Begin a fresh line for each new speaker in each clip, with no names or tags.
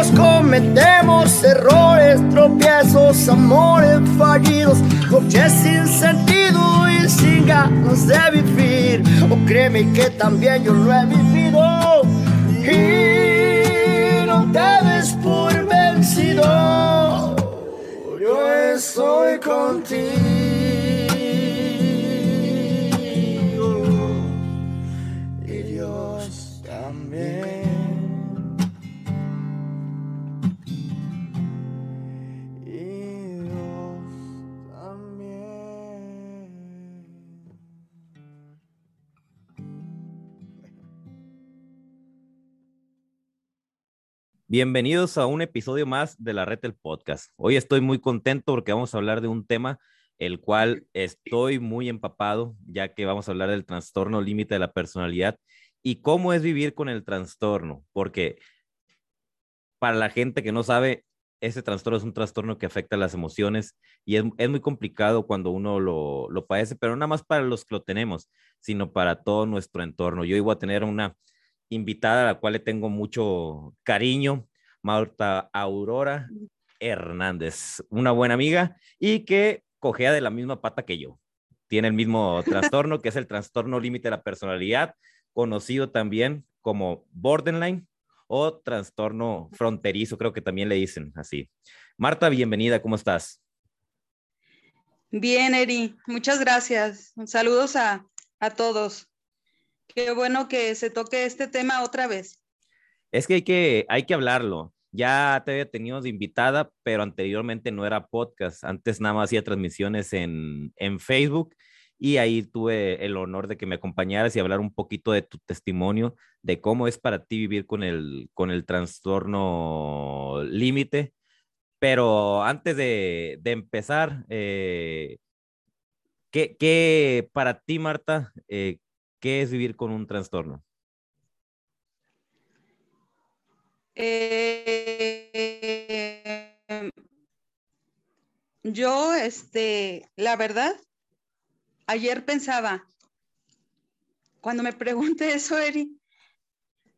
Todos cometemos errores, tropiezos, amores fallidos, noches sin sentido y sin ganas de vivir. O créeme que también yo lo he vivido. Y no te des por vencido. Yo estoy contigo.
Bienvenidos a un episodio más de la Red del Podcast. Hoy estoy muy contento porque vamos a hablar de un tema el cual estoy muy empapado, ya que vamos a hablar del trastorno límite de la personalidad y cómo es vivir con el trastorno, porque para la gente que no sabe, ese trastorno es un trastorno que afecta las emociones y es, muy complicado cuando uno lo, lo padece, pero no nada más para los que lo tenemos, sino para todo nuestro entorno. Yo iba a tener una invitada a la cual le tengo mucho cariño, Marta Aurora Hernández, una buena amiga y que cogea de la misma pata que yo. Tiene el mismo trastorno, que es el trastorno límite de la personalidad, conocido también como borderline o trastorno fronterizo, creo que también le dicen así. Marta, bienvenida, ¿cómo estás?
Bien, Eri, muchas gracias. Saludos a, a todos. Qué bueno que se toque este tema otra vez.
Es que hay que, hay que hablarlo. Ya te había tenido de invitada, pero anteriormente no era podcast. Antes nada más hacía transmisiones en, en Facebook y ahí tuve el honor de que me acompañaras y hablar un poquito de tu testimonio, de cómo es para ti vivir con el, con el trastorno límite. Pero antes de, de empezar, eh, ¿qué, ¿qué, para ti, Marta, eh, ¿Qué es vivir con un trastorno?
Eh, yo, este, la verdad, ayer pensaba, cuando me pregunte eso, Eri,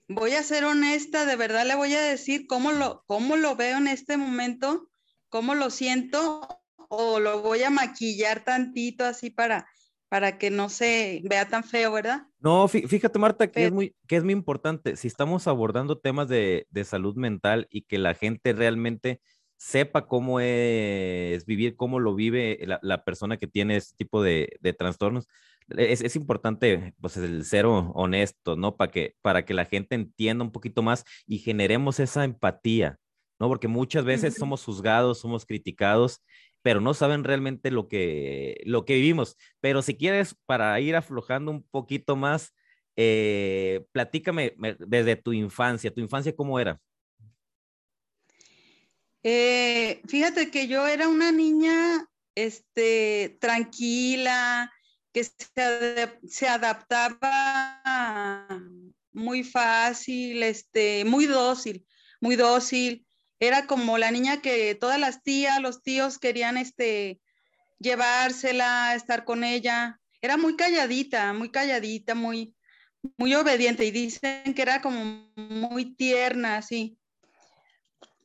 voy a ser honesta, de verdad le voy a decir cómo lo, cómo lo veo en este momento, cómo lo siento, o lo voy a maquillar tantito así para, para que no se vea tan feo, ¿verdad?
No, fíjate, Marta, que, es muy, que es muy importante. Si estamos abordando temas de, de, salud mental y que la gente realmente sepa cómo es vivir, cómo lo vive la, la persona que tiene este tipo de, de trastornos, es, es, importante, pues, el ser honesto, ¿no? Para que, para que la gente entienda un poquito más y generemos esa empatía, ¿no? Porque muchas veces somos juzgados, somos criticados pero no saben realmente lo que, lo que vivimos. Pero si quieres, para ir aflojando un poquito más, eh, platícame desde tu infancia. ¿Tu infancia cómo era?
Eh, fíjate que yo era una niña este, tranquila, que se, se adaptaba muy fácil, este, muy dócil, muy dócil era como la niña que todas las tías, los tíos querían este, llevársela, estar con ella. Era muy calladita, muy calladita, muy, muy obediente y dicen que era como muy tierna, así.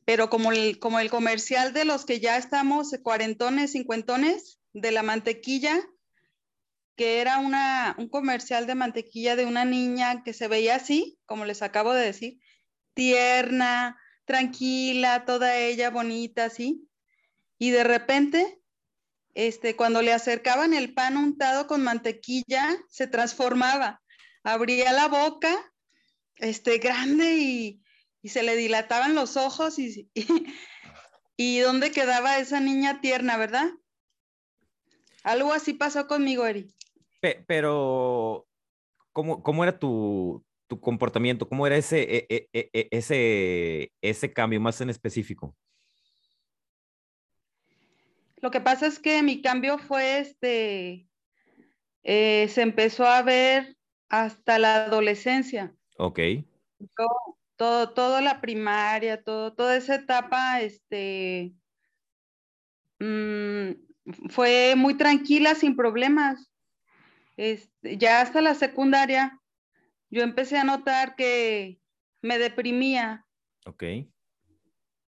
Pero como el, como el comercial de los que ya estamos cuarentones, cincuentones, de la mantequilla, que era una, un comercial de mantequilla de una niña que se veía así, como les acabo de decir, tierna, tranquila, toda ella bonita, así. Y de repente, este, cuando le acercaban el pan untado con mantequilla, se transformaba. Abría la boca, este, grande y, y se le dilataban los ojos y, y, y dónde quedaba esa niña tierna, ¿verdad? Algo así pasó conmigo, Eri.
Pero, ¿cómo, cómo era tu, tu comportamiento? ¿Cómo era ese, e, e, e, ese, ese cambio más en específico?
Lo que pasa es que mi cambio fue este, eh, se empezó a ver hasta la adolescencia.
Ok.
Todo, la primaria, todo, toda esa etapa, este, mmm, fue muy tranquila, sin problemas. Este, ya hasta la secundaria yo empecé a notar que me deprimía.
Ok.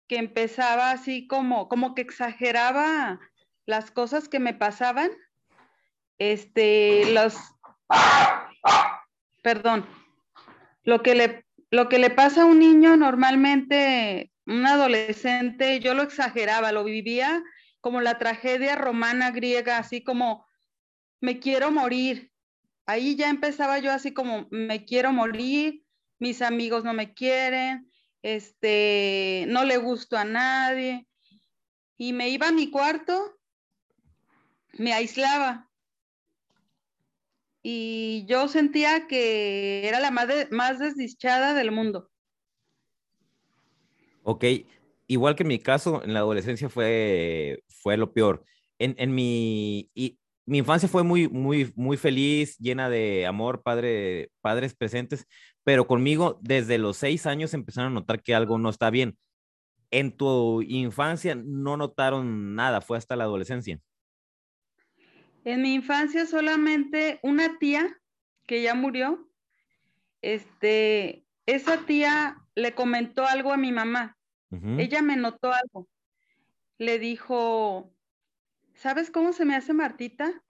que empezaba así como, como que exageraba las cosas que me pasaban. Este, los, perdón, lo que le, lo que le pasa a un niño normalmente, un adolescente, yo lo exageraba, lo vivía como la tragedia romana griega, así como me quiero morir. Ahí ya empezaba yo así como me quiero morir, mis amigos no me quieren, este, no le gusto a nadie. Y me iba a mi cuarto, me aislaba. Y yo sentía que era la más, más desdichada del mundo.
Ok, igual que en mi caso, en la adolescencia fue, fue lo peor. En, en mi, mi infancia fue muy, muy, muy feliz, llena de amor, padre, padres presentes, pero conmigo desde los seis años empezaron a notar que algo no está bien. En tu infancia no notaron nada, fue hasta la adolescencia.
En mi infancia solamente una tía que ya murió, este, esa tía le comentó algo a mi mamá. Ella me notó algo. Le dijo, ¿sabes cómo se me hace Martita?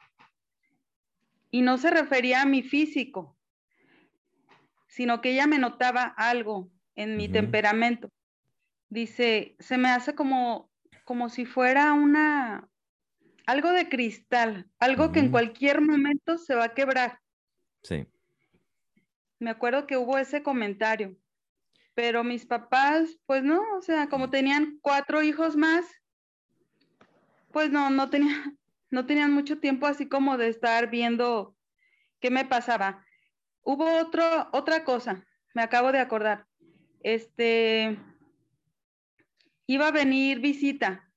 Y no se refería a mi físico, sino que ella me notaba algo en mi temperamento. Dice, se me hace como, como si fuera una, algo de cristal, algo que en cualquier momento se va a quebrar.
Sí.
Me acuerdo que hubo ese comentario, pero mis papás, pues no, o sea, como tenían cuatro hijos más, pues no, no tenía, no tenían mucho tiempo así como de estar viendo qué me pasaba. Hubo otro, otra cosa, me acabo de acordar. Este, iba a venir visita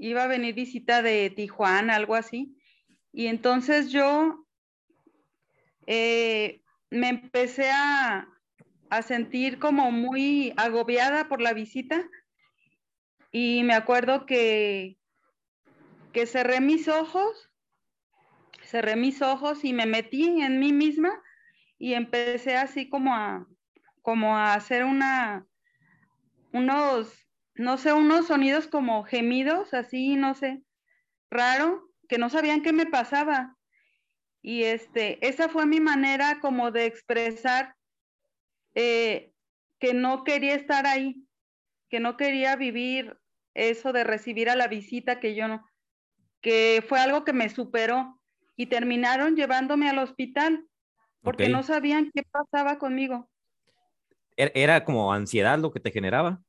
iba a venir visita de Tijuana, algo así. Y entonces yo eh, me empecé a, a sentir como muy agobiada por la visita y me acuerdo que, que cerré mis ojos, cerré mis ojos y me metí en mí misma y empecé así como a, como a hacer una, unos no sé, unos sonidos como gemidos, así, no sé, raro, que no sabían qué me pasaba. Y este, esa fue mi manera como de expresar eh, que no quería estar ahí, que no quería vivir eso de recibir a la visita que yo no, que fue algo que me superó y terminaron llevándome al hospital porque no sabían qué pasaba conmigo.
¿E-, ¿Era como ansiedad lo que te generaba?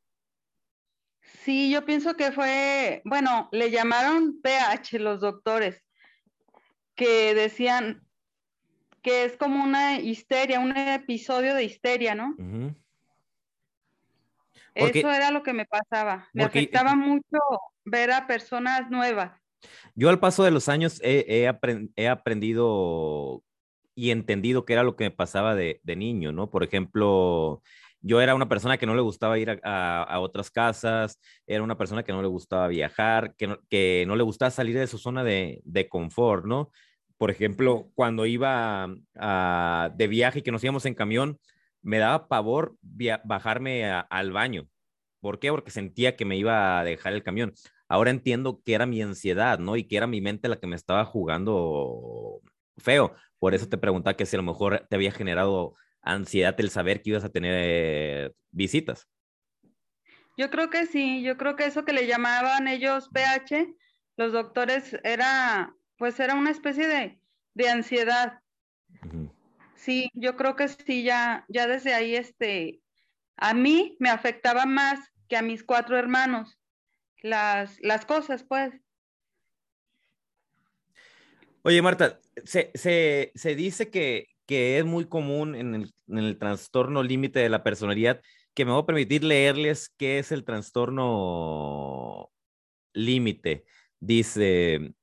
Sí, yo pienso que fue, bueno, le llamaron PH los doctores, que decían que es como una histeria, un episodio de histeria, ¿no? Eso era lo que me pasaba. Me afectaba mucho ver a personas nuevas.
Yo al paso de los años he, aprendido y entendido qué era lo que me pasaba de, de niño, ¿no? Por ejemplo, yo era una persona que no le gustaba ir a, otras casas, era una persona que no le gustaba viajar, que no, que le gustaba salir de su zona de, confort, ¿no? Por ejemplo, cuando iba de viaje y que nos íbamos en camión, me daba pavor bajarme al baño. ¿Por qué? Porque sentía que me iba a dejar el camión. Ahora entiendo que era mi ansiedad, ¿no? Y que era mi mente la que me estaba jugando feo. Por eso te preguntaba que si a lo mejor te había generado ansiedad el saber que ibas a tener visitas.
Yo creo que sí, yo creo que eso que le llamaban ellos PH, los doctores, era, pues era una especie de, de ansiedad. Sí, yo creo que sí, ya, ya desde ahí, este, a mí me afectaba más que a mis cuatro hermanos las, las cosas, pues.
Oye, Marta, se, se, se dice que, que es muy común en el, trastorno límite de la personalidad, que me voy a permitir leerles qué es el trastorno límite. Dice,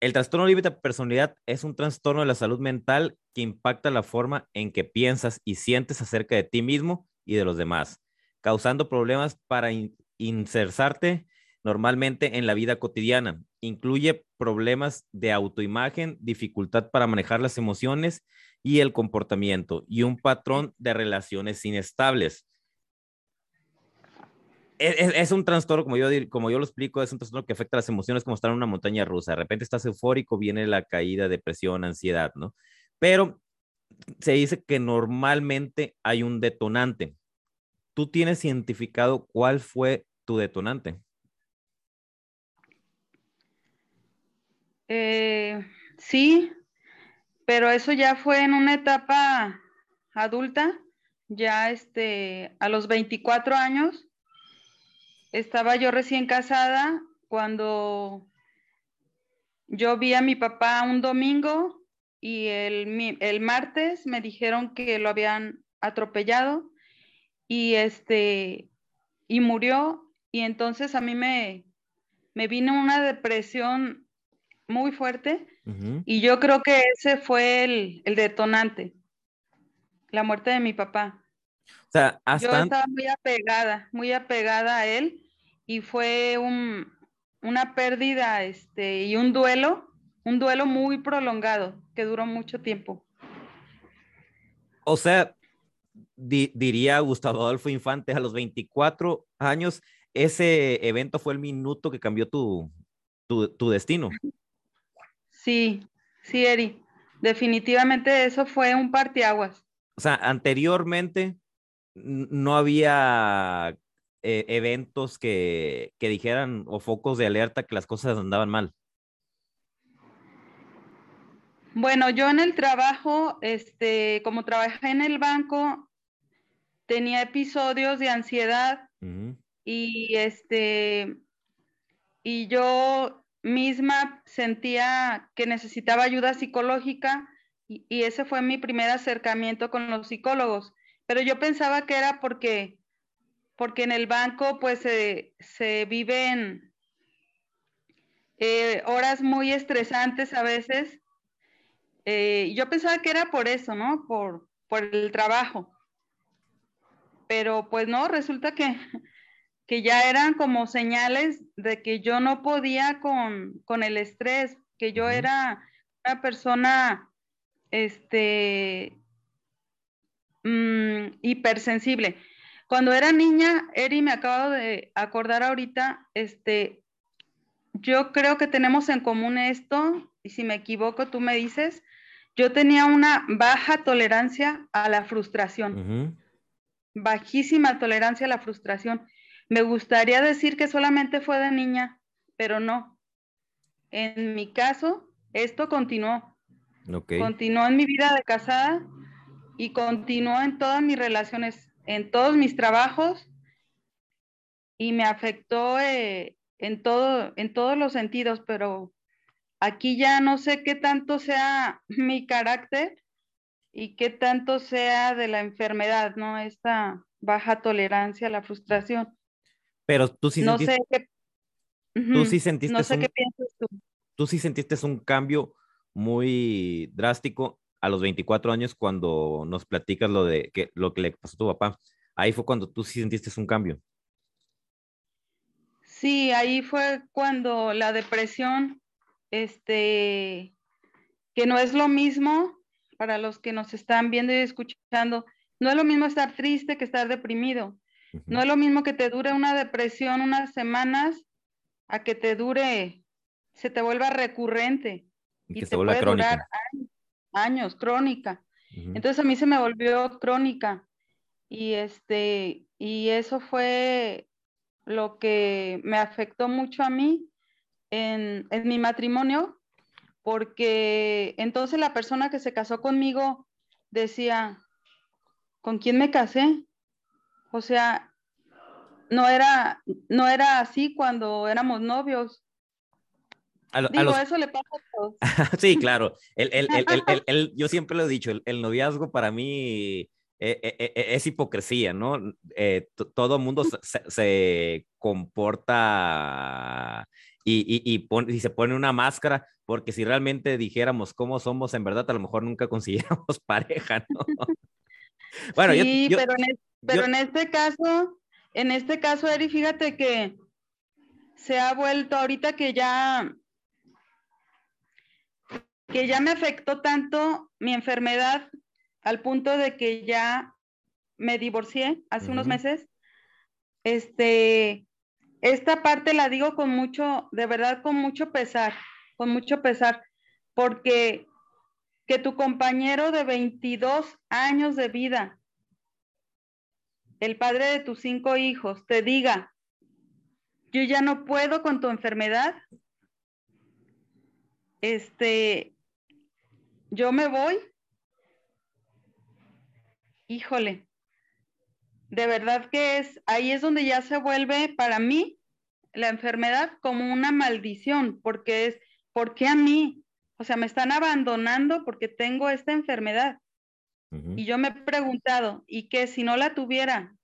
el trastorno límite de personalidad es un trastorno de la salud mental que impacta la forma en que piensas y sientes acerca de ti mismo y de los demás, causando problemas para insertarte normalmente en la vida cotidiana. Incluye problemas de autoimagen, dificultad para manejar las emociones y el comportamiento y un patrón de relaciones inestables. es, un trastorno, como yo, como yo lo explico, es un trastorno que afecta las emociones como estar en una montaña rusa. De repente estás eufórico, viene la caída, depresión, ansiedad, ¿no? Pero se dice que normalmente hay un detonante. ¿Tú tienes identificado cuál fue tu detonante?
Eh, sí, pero eso ya fue en una etapa adulta, ya este, a los 24 años estaba yo recién casada cuando yo vi a mi papá un domingo y el, martes me dijeron que lo habían atropellado y este y murió y entonces a mí me, me vino una depresión muy fuerte y yo creo que ese fue el, el, detonante, la muerte de mi papá.
O sea, hasta...
Yo estaba muy apegada, muy apegada a él y fue un, una pérdida este, y un duelo, un duelo muy prolongado que duró mucho tiempo.
O sea, diría Gustavo Adolfo Infante, a los 24 años, ese evento fue el minuto que cambió tu, tu, tu destino.
Sí, sí, Eri. Definitivamente eso fue un parteaguas.
O sea, anteriormente no había eh, eventos que, que dijeran o focos de alerta que las cosas andaban mal?
Bueno, yo en el trabajo, este, como trabajé en el banco, tenía episodios de ansiedad y este, y yo misma sentía que necesitaba ayuda psicológica y, y, ese fue mi primer acercamiento con los psicólogos. Pero yo pensaba que era porque porque en el banco pues se viven eh, horas muy estresantes a veces. Eh, yo pensaba que era por eso, ¿no? Por, por el trabajo. Pero pues no, resulta que, que ya eran como señales de que yo no podía con, con el estrés, que yo era una persona este, mm, hipersensible. Cuando era niña, Eri, me acabo de acordar ahorita, este, yo creo que tenemos en común esto, y si me equivoco, tú me dices, yo tenía una baja tolerancia a la frustración, bajísima tolerancia a la frustración. Me gustaría decir que solamente fue de niña, pero no. En mi caso, esto continuó. Continuó en mi vida de casada y continuó en todas mis relaciones en todos mis trabajos y me afectó eh, en, todo, en todos los sentidos, pero aquí ya no sé qué tanto sea mi carácter y qué tanto sea de la enfermedad, ¿no? Esta baja tolerancia a la frustración.
Pero tú sí
no sé qué,
tú sí sentiste
no sé qué piensas tú.
Tú sí sentiste un cambio muy drástico a los 24 años cuando nos platicas lo de que lo que le pasó a tu papá. Ahí fue cuando tú sí sentiste un cambio.
Sí, ahí fue cuando la depresión, este, que no es lo mismo para los que nos están viendo y escuchando, no es lo mismo estar triste que estar deprimido. No es lo mismo que te dure una depresión unas semanas a que te dure, se te vuelva recurrente.
Y, que te puede durar
años, crónica. Entonces a mí se me volvió crónica y este, y eso fue lo que me afectó mucho a mí en, en mi matrimonio, porque entonces la persona que se casó conmigo decía, ¿con quién me casé? O sea, no era, no era así cuando éramos novios. Digo, eso le pasa a todos.
sí, claro. El, el, el, yo siempre lo he dicho, el, noviazgo para mí eh, eh, eh, es hipocresía, ¿no? todo mundo se, comporta y, y, y, se pone una máscara, porque si realmente dijéramos cómo somos en verdad, a lo mejor nunca consiguiéramos pareja, ¿no?
bueno, sí, pero, en, pero en este caso, en este caso, Eri, fíjate que se ha vuelto ahorita que ya que ya me afectó tanto mi enfermedad al punto de que ya me divorcié hace unos meses. este, esta parte la digo con mucho, de verdad con mucho pesar, con mucho pesar, porque que tu compañero de 22 años de vida, el padre de tus cinco hijos, te diga, yo ya no puedo con tu enfermedad, este, yo me voy, híjole, de verdad que es, ahí es donde ya se vuelve para mí la enfermedad como una maldición, porque es, ¿por qué a mí? O sea, me están abandonando porque tengo esta enfermedad. Y yo me he preguntado, ¿y qué si no la tuviera?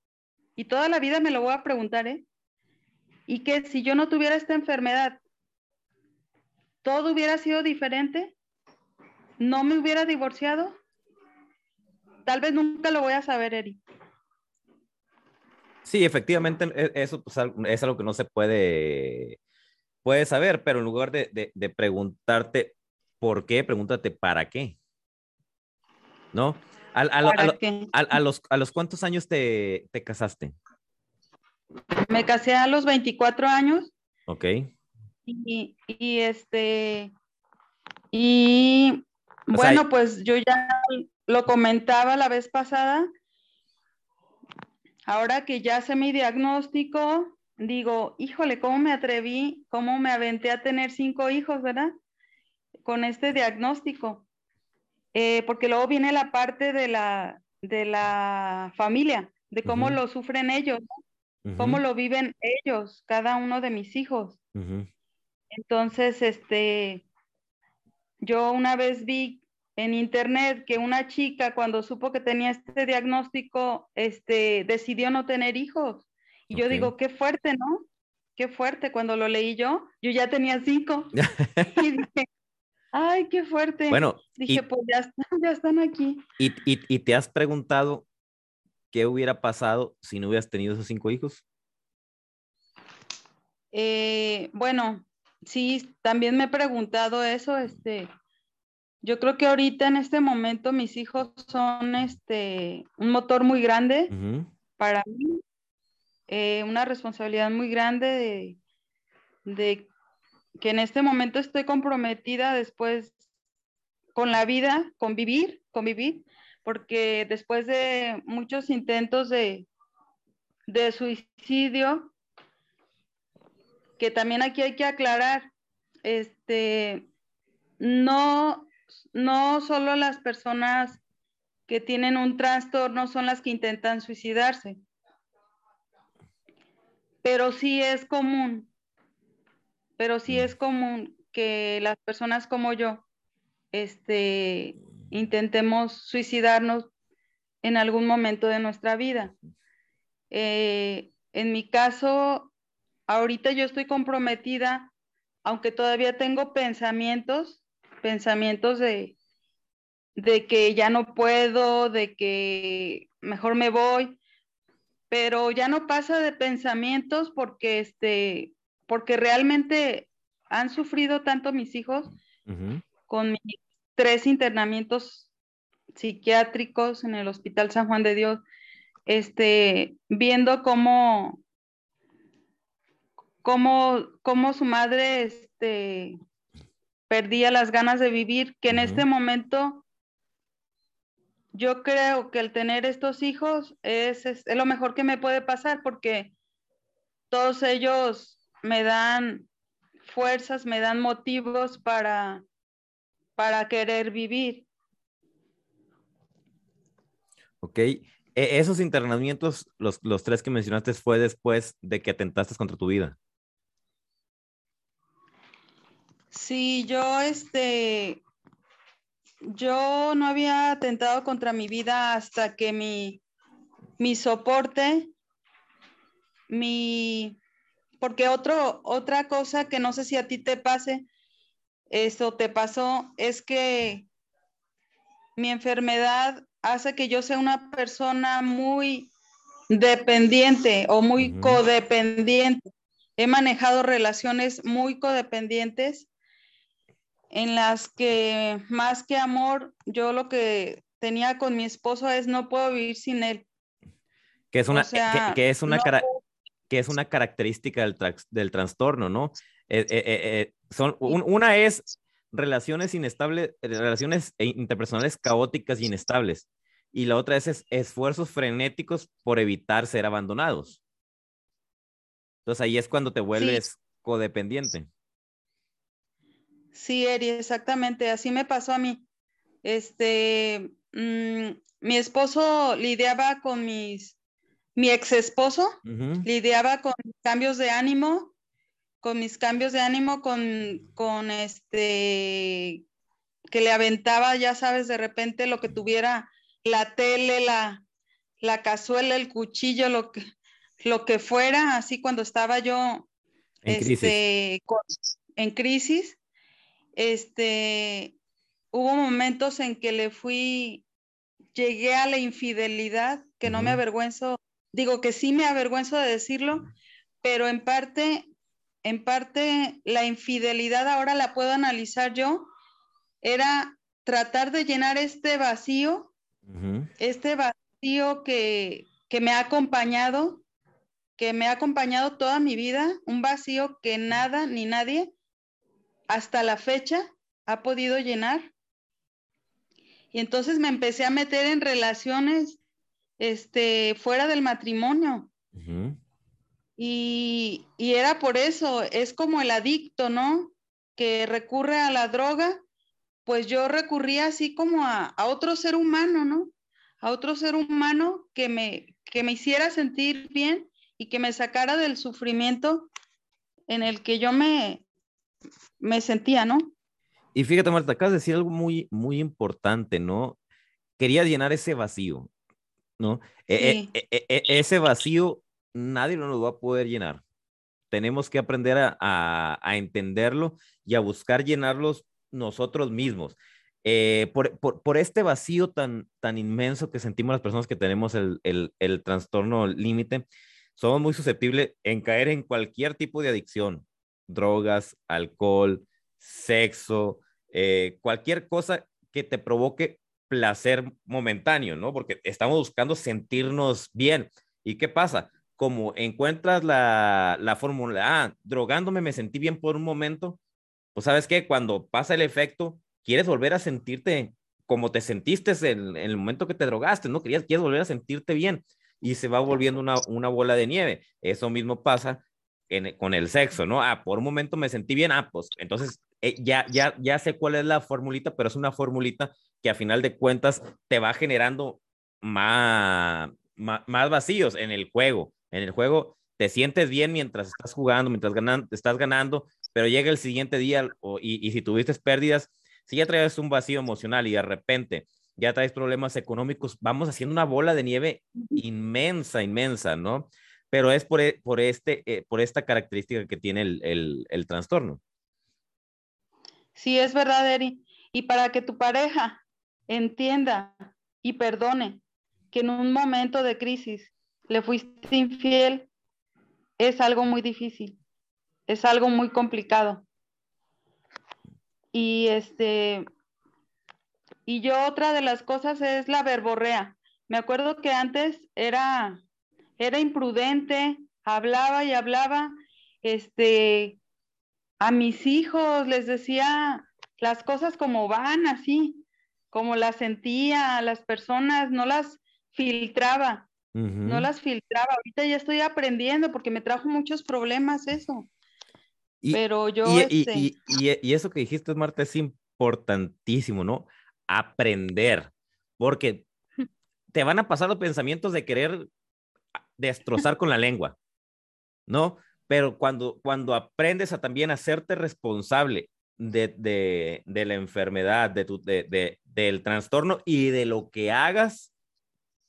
Y toda la vida me lo voy a preguntar, ¿eh? ¿Y qué si yo no tuviera esta enfermedad? ¿Todo hubiera sido diferente? ¿No me hubiera divorciado? Tal vez nunca lo voy a saber, Eri.
Sí, efectivamente, e, eso pues, es algo que no se puede, puede saber, pero en lugar de, de preguntarte por qué, pregúntate para qué. ¿No? A, los, ¿A los cuántos años te, casaste?
Me casé a los 24 años.
Ok.
Y, este, y bueno, pues yo ya lo comentaba la vez pasada. Ahora que ya sé mi diagnóstico, digo, híjole, ¿cómo me atreví? ¿Cómo me aventé a tener cinco hijos, verdad? Con este diagnóstico. Eh, porque luego viene la parte de la, de la familia, de cómo lo sufren ellos, cómo lo viven ellos, cada uno de mis hijos. Entonces, este, yo una vez vi en internet que una chica cuando supo que tenía este diagnóstico, este, decidió no tener hijos. Y yo digo, qué fuerte, ¿no? Qué fuerte. Cuando lo leí yo, yo ya tenía cinco. y dije, Ay, qué fuerte.
Bueno,
dije, pues ya están, ya están aquí.
Y, y, te has preguntado qué hubiera pasado si no hubieras tenido esos cinco hijos?
Eh, bueno, sí, también me he preguntado eso, este, yo creo que ahorita en este momento mis hijos son este, un motor muy grande para mí, eh, una responsabilidad muy grande de, de que en este momento estoy comprometida después con la vida, con vivir, con vivir, porque después de muchos intentos de, de suicidio, que también aquí hay que aclarar, este, no, no solo las personas que tienen un trastorno son las que intentan suicidarse, pero sí es común pero sí es común que las personas como yo este, intentemos suicidarnos en algún momento de nuestra vida. Eh, en mi caso, ahorita yo estoy comprometida, aunque todavía tengo pensamientos, pensamientos de, de que ya no puedo, de que mejor me voy, pero ya no pasa de pensamientos porque este, porque realmente han sufrido tanto mis hijos con mis tres internamientos psiquiátricos en el Hospital San Juan de Dios, este, viendo cómo, cómo, cómo su madre este, perdía las ganas de vivir, que en este momento yo creo que el tener estos hijos es, es, lo mejor que me puede pasar porque todos ellos me dan fuerzas, me dan motivos para, para querer vivir.
Ok. E, esos internamientos, los, los tres que mencionaste, fue después de que atentaste contra tu vida.
Sí, yo este, yo no había atentado contra mi vida hasta que mi, mi soporte, mi, porque otro, otra cosa que no sé si a ti te pase, eso te pasó, es que mi enfermedad hace que yo sea una persona muy dependiente o muy codependiente. He manejado relaciones muy codependientes en las que más que amor, yo lo que tenía con mi esposo es no puedo vivir sin él.
Que es una, que, es una, que es una característica del, del trastorno, ¿no? Eh, eh, eh, son, una es relaciones inestables, relaciones interpersonales caóticas y inestables. Y la otra es, esfuerzos frenéticos por evitar ser abandonados. Entonces ahí es cuando te vuelves codependiente.
Sí, Eri, exactamente. Así me pasó a mí. Este, mm, mi esposo lidiaba con mis, mi ex esposo lidiaba con cambios de ánimo, con mis cambios de ánimo, con, con este, que le aventaba, ya sabes, de repente lo que tuviera la tele, la, la cazuela, el cuchillo, lo que, lo que fuera, así cuando estaba yo en este, crisis. en crisis, este, hubo momentos en que le fui, llegué a la infidelidad, que no me avergüenzo, digo que sí me avergüenzo de decirlo, pero en parte, en parte la infidelidad ahora la puedo analizar yo, era tratar de llenar este vacío, este vacío que, que me ha acompañado, que me ha acompañado toda mi vida, un vacío que nada ni nadie hasta la fecha ha podido llenar. Y entonces me empecé a meter en relaciones este, fuera del matrimonio. y, y, era por eso, es como el adicto, ¿no? Que recurre a la droga, pues yo recurría así como a, a otro ser humano, ¿no? A otro ser humano que me, que me hiciera sentir bien y que me sacara del sufrimiento en el que yo me, me sentía, ¿no?
Y fíjate, Marta, acabas de decir algo muy, muy importante, ¿no? Quería llenar ese vacío, ¿no? E, e, e, ese vacío nadie lo va a poder llenar. Tenemos que aprender a, entenderlo y a buscar llenarlos nosotros mismos. Eh, por, este vacío tan, tan inmenso que sentimos las personas que tenemos el, el trastorno límite, somos muy susceptibles en caer en cualquier tipo de adicción, drogas, alcohol, sexo, eh, cualquier cosa que te provoque placer momentáneo, ¿no? Porque estamos buscando sentirnos bien. ¿Y qué pasa? Como encuentras la, la fórmula, ah, drogándome me sentí bien por un momento, pues sabes que cuando pasa el efecto, quieres volver a sentirte como te sentiste en, el momento que te drogaste, ¿no? Querías, quieres volver a sentirte bien y se va volviendo una, una bola de nieve. Eso mismo pasa con el sexo, ¿no? Ah, por un momento me sentí bien, ah, pues entonces eh, ya, ya, ya sé cuál es la formulita, pero es una formulita que a final de cuentas te va generando más, más, vacíos en el juego. En el juego te sientes bien mientras estás jugando, mientras ganan, estás ganando, pero llega el siguiente día y, y si tuviste pérdidas, si ya traes un vacío emocional y de repente ya traes problemas económicos, vamos haciendo una bola de nieve inmensa, inmensa, ¿no? Pero es por, e, por, este, eh, por esta característica que tiene el, el, trastorno.
Sí, es verdad, Eri. Y para que tu pareja entienda y perdone que en un momento de crisis le fuiste infiel, es algo muy difícil, es algo muy complicado. Y este, y yo otra de las cosas es la verborrea. Me acuerdo que antes era era imprudente, hablaba y hablaba, este, a mis hijos les decía las cosas como van, así, como las sentía, a las personas, no las filtraba, no las filtraba. Ahorita ya estoy aprendiendo porque me trajo muchos problemas eso. Pero yo...
Y, este y, y, eso que dijiste, Marta, es importantísimo, ¿no? Aprender, porque te van a pasar los pensamientos de querer destrozar con la lengua, ¿no? Pero cuando, cuando aprendes a también hacerte responsable de, de, de la enfermedad, de tu, de, del trastorno y de lo que hagas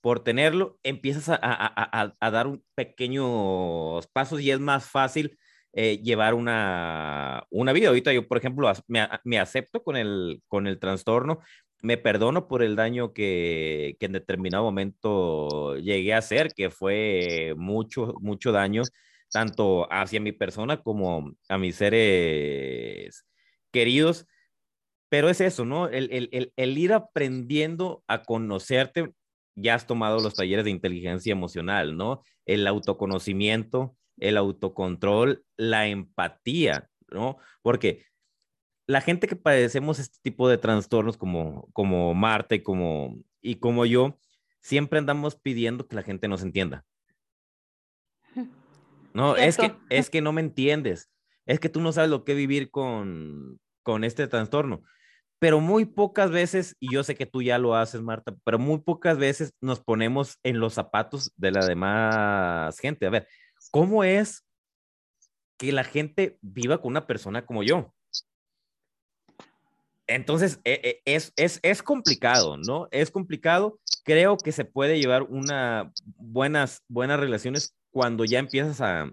por tenerlo, empiezas a, a, a, dar un pequeños pasos y es más fácil eh, llevar una, una vida. Ahorita yo, por ejemplo, me, me, acepto con el, con el trastorno, me perdono por el daño que, que, en determinado momento llegué a hacer, que fue mucho, mucho daño, tanto hacia mi persona como a mis seres queridos. Pero es eso, ¿no? El, el, el, ir aprendiendo a conocerte, ya has tomado los talleres de inteligencia emocional, ¿no? El autoconocimiento, el autocontrol, la empatía, ¿no? Porque la gente que padecemos este tipo de trastornos como, como Marta y como, y como yo, siempre andamos pidiendo que la gente nos entienda. No, es que, es que no me entiendes. Es que tú no sabes lo que vivir con, con este trastorno. Pero muy pocas veces, y yo sé que tú ya lo haces, Marta, pero muy pocas veces nos ponemos en los zapatos de la demás gente. A ver, ¿cómo es que la gente viva con una persona como yo? Entonces, e, e, es, es, es, complicado, ¿no? Es complicado. Creo que se puede llevar una buenas, buenas relaciones cuando ya empiezas a,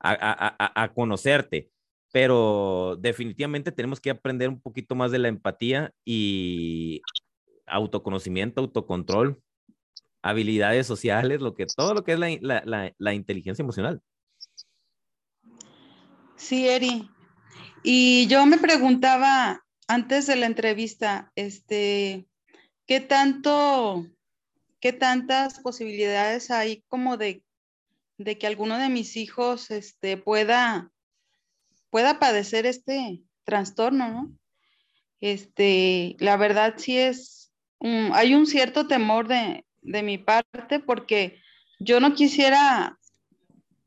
a, a, conocerte, pero definitivamente tenemos que aprender un poquito más de la empatía y autoconocimiento, autocontrol, habilidades sociales, lo que, todo lo que es la, la, la inteligencia emocional.
Sí, Eri. Y yo me preguntaba antes de la entrevista, este, ¿qué tanto, qué tantas posibilidades hay como de de que alguno de mis hijos este, pueda, pueda padecer este trastorno, ¿no? Este, la verdad sí es, hay un cierto temor de, mi parte porque yo no quisiera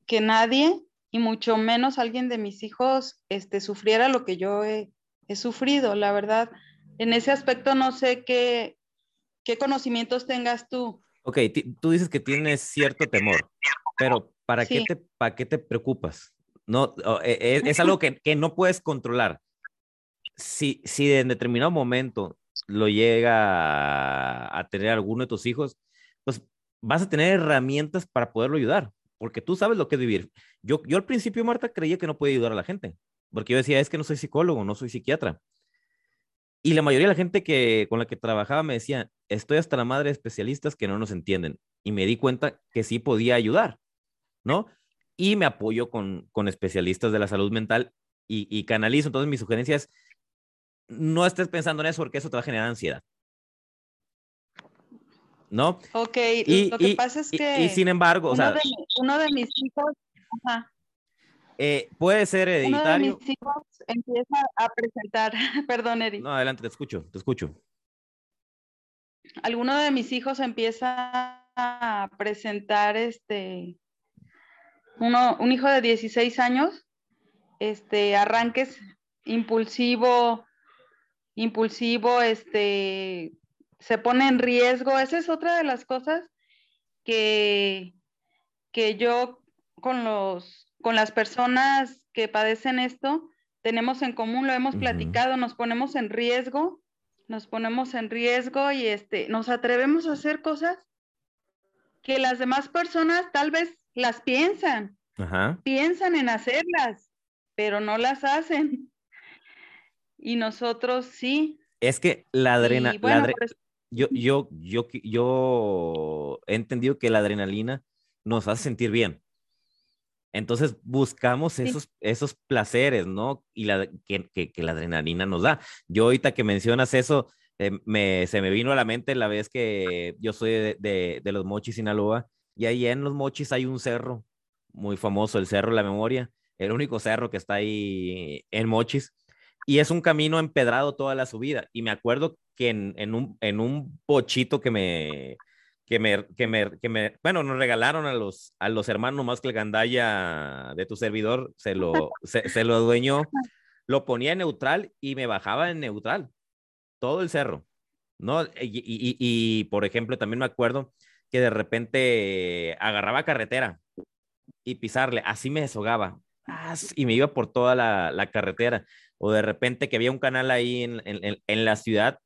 que nadie, y mucho menos alguien de mis hijos, este, sufriera lo que yo he, he sufrido, la verdad. En ese aspecto no sé qué, qué conocimientos tengas tú.
Ok, tú dices que tienes cierto temor. Pero ¿para, qué, te, ¿para qué te preocupas? No, e, e, es, algo que, que, no puedes controlar. Si, si en determinado momento lo llega a, tener alguno de tus hijos, pues vas a tener herramientas para poderlo ayudar, porque tú sabes lo que es vivir. Yo, yo al principio, Marta, creía que no podía ayudar a la gente, porque yo decía, es que no soy psicólogo, no soy psiquiatra. Y la mayoría de la gente que, con la que trabajaba me decía, estoy hasta la madre de especialistas que no nos entienden. Y me di cuenta que sí podía ayudar. ¿no? Y me apoyo con, con especialistas de la salud mental y, y canalizo. Entonces, mi sugerencia es, no estés pensando en eso porque eso te va a generar ansiedad. ¿No?
Ok, y, lo que pasa es que...
Y, sin embargo,
uno,
o sea,
de, uno de mis hijos... Ajá.
Eh, puede ser hereditario.
Uno de mis hijos empieza a presentar, perdón, Eri.
No, adelante, te escucho, te escucho.
Alguno de mis hijos empieza a presentar este uno, un hijo de 16 años, este, arranques impulsivo, impulsivo, este, se pone en riesgo. Esa es otra de las cosas que, que yo con, los, con las personas que padecen esto tenemos en común, lo hemos platicado, nos ponemos en riesgo, nos ponemos en riesgo y este, nos atrevemos a hacer cosas que las demás personas tal vez las piensan, piensan en hacerlas, pero no las hacen. Y nosotros sí.
Es que la adrenalina, yo, yo, yo, yo he entendido que la adrenalina nos hace sentir bien. Entonces buscamos esos, esos placeres, ¿no? Y la, que, que, la adrenalina nos da. Yo ahorita que mencionas eso, eh, me, se me vino a la mente la vez que yo soy de, de, de los Mochis, Sinaloa, y ahí en los Mochis hay un cerro muy famoso, el Cerro de la Memoria, el único cerro que está ahí en Mochis, y es un camino empedrado toda la subida. Y me acuerdo que en, en, un, en un bochito que me, que me, que me, que me, bueno, nos regalaron a los, a los hermanos más que el gandalla de tu servidor, se lo, se, se lo dueñó, lo ponía en neutral y me bajaba en neutral, todo el cerro, ¿no? Y, y, y, por ejemplo, también me acuerdo que de repente agarraba carretera y pisarle, así me deshogaba y me iba por toda la, la, carretera. O de repente que había un canal ahí en, en, en la ciudad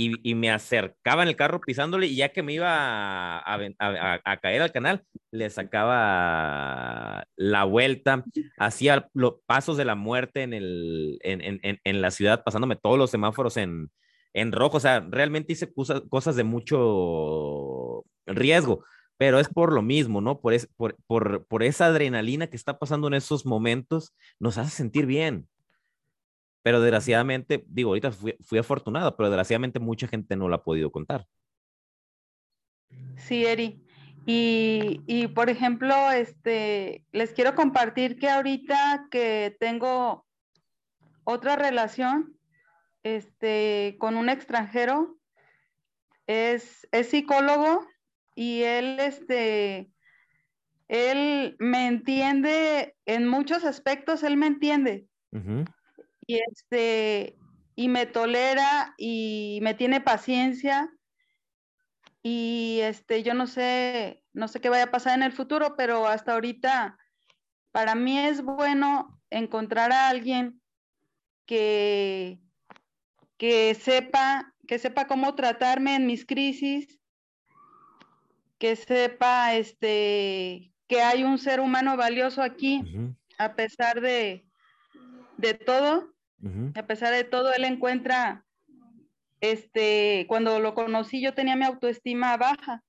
y, me acercaba en el carro pisándole y ya que me iba a, caer al canal, le sacaba la vuelta, hacía los pasos de la muerte en, el, en, en la ciudad, pasándome todos los semáforos en, en rojo. O sea, realmente hice cosas, cosas de mucho riesgo, pero es por lo mismo, ¿no? Por, es, por, por, por esa adrenalina que está pasando en esos momentos, nos hace sentir bien. Pero desgraciadamente, digo, ahorita fui, fui afortunado, pero desgraciadamente mucha gente no lo ha podido contar.
Sí, Eri. Y, y, por ejemplo, este, les quiero compartir que ahorita que tengo otra relación este, con un extranjero, es, es psicólogo y él, este, él me entiende en muchos aspectos, él me entiende. Y este, y me tolera y me tiene paciencia. Y este, yo no sé, no sé qué vaya a pasar en el futuro, pero hasta ahorita para mí es bueno encontrar a alguien que, que sepa, que sepa cómo tratarme en mis crisis, que sepa este que hay un ser humano valioso aquí, a pesar de, de todo, a pesar de todo, él encuentra, este, cuando lo conocí yo tenía mi autoestima baja,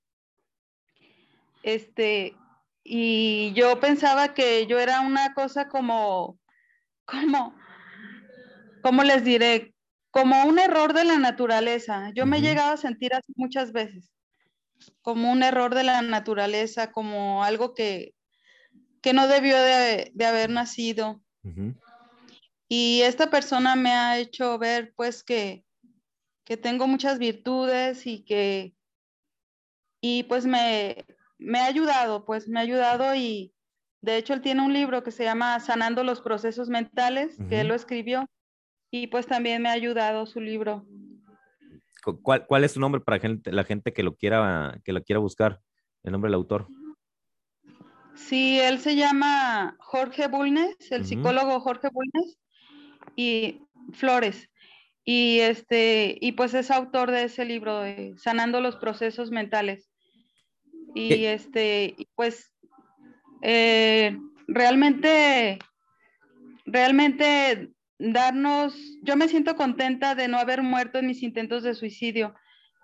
este, y yo pensaba que yo era una cosa como, como, ¿cómo les diré? Como un error de la naturaleza. Yo me he llegado a sentir así muchas veces como un error de la naturaleza, como algo que, que no debió de, haber nacido. Y esta persona me ha hecho ver pues que, que tengo muchas virtudes y que, y pues me, me ha ayudado, pues me ha ayudado y de hecho él tiene un libro que se llama Sanando los procesos mentales, que él lo escribió y pues también me ha ayudado su libro.
¿Cuál, cuál es su nombre para gente, la gente que lo quiera, que lo quiera buscar? El nombre del autor.
Sí, él se llama Jorge Bulnes, el psicólogo Jorge Bulnes y Flores. Y este, y pues es autor de ese libro de Sanando los procesos mentales. Y este, pues eh, realmente, realmente darnos, yo me siento contenta de no haber muerto en mis intentos de suicidio.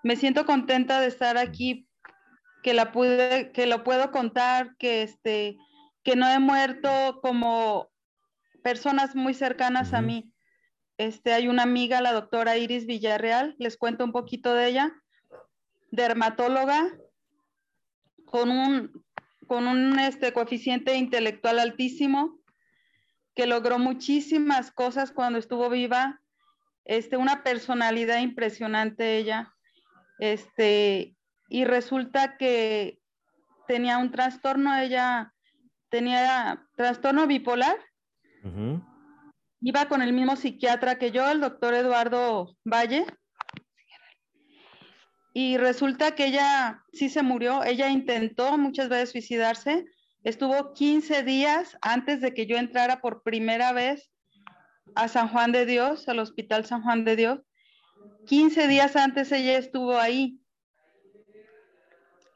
Me siento contenta de estar aquí, que la pude, que lo puedo contar, que este, que no he muerto como personas muy cercanas a mí. Este, hay una amiga, la doctora Iris Villarreal, les cuento un poquito de ella, dermatóloga, con un, con un este, coeficiente intelectual altísimo, que logró muchísimas cosas cuando estuvo viva, este, una personalidad impresionante ella, este, y resulta que tenía un trastorno, ella tenía trastorno bipolar, iba con el mismo psiquiatra que yo, el doctor Eduardo Valle, y resulta que ella sí se murió, ella intentó muchas veces suicidarse, Estuvo 15 días antes de que yo entrara por primera vez a San Juan de Dios, al Hospital San Juan de Dios. 15 días antes ella estuvo ahí.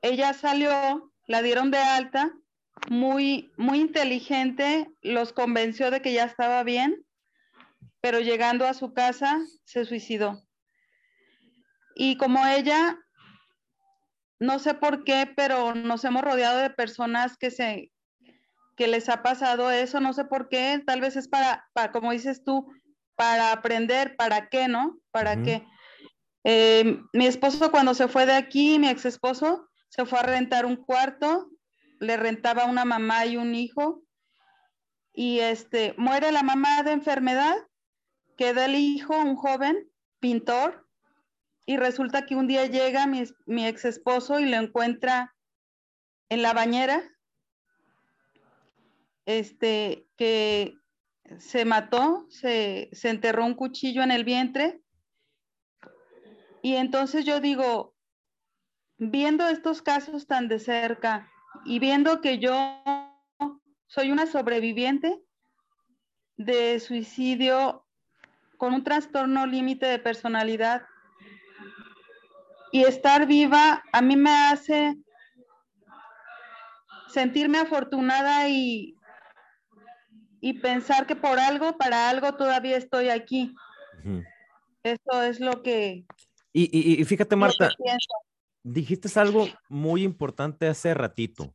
Ella salió, la dieron de alta, muy, muy inteligente, los convenció de que ya estaba bien, pero llegando a su casa se suicidó. Y como ella no sé por qué, pero nos hemos rodeado de personas que se que les ha pasado eso, no sé por qué, tal vez es para, para como dices tú, para aprender, ¿para qué, no? ¿Para qué? Eh, mi esposo cuando se fue de aquí, mi ex esposo, se fue a rentar un cuarto, le rentaba una mamá y un hijo, y este, muere la mamá de enfermedad, queda el hijo, un joven, pintor, y resulta que un día llega mi, ex esposo y lo encuentra en la bañera, este, que se mató, se, se enterró un cuchillo en el vientre. Y entonces yo digo, viendo estos casos tan de cerca y viendo que yo soy una sobreviviente de suicidio con un trastorno límite de personalidad, y estar viva a mí me hace sentirme afortunada y, y pensar que por algo, para algo todavía estoy aquí. Eso es lo que...
Y, y, fíjate, Marta, dijiste algo muy importante hace ratito.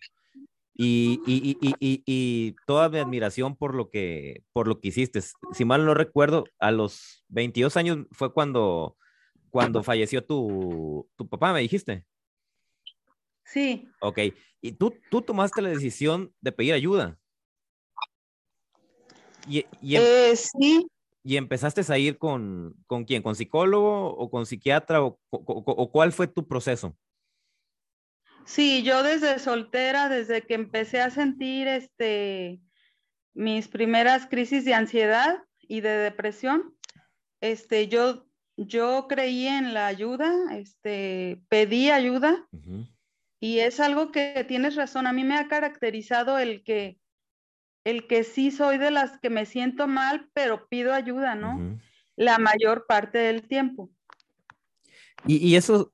Y, y, toda mi admiración por lo que por lo que hiciste. Si mal no recuerdo, a los 22 años fue cuando cuando falleció tu, tu papá, me dijiste.
Sí.
Ok. ¿Y tú, tú tomaste la decisión de pedir ayuda? Y, y,
eh, sí.
¿Y empezaste a ir con, con quién? ¿Con psicólogo o con psiquiatra? O, o, o, cuál fue tu proceso?
Sí, yo desde soltera, desde que empecé a sentir este, mis primeras crisis de ansiedad y de depresión, este, yo, yo creí en la ayuda, este, pedí ayuda uh -huh. y es algo que tienes razón. A mí me ha caracterizado el que el que sí soy de las que me siento mal, pero pido ayuda, ¿no? Uh -huh. La mayor parte del tiempo.
Y, y, eso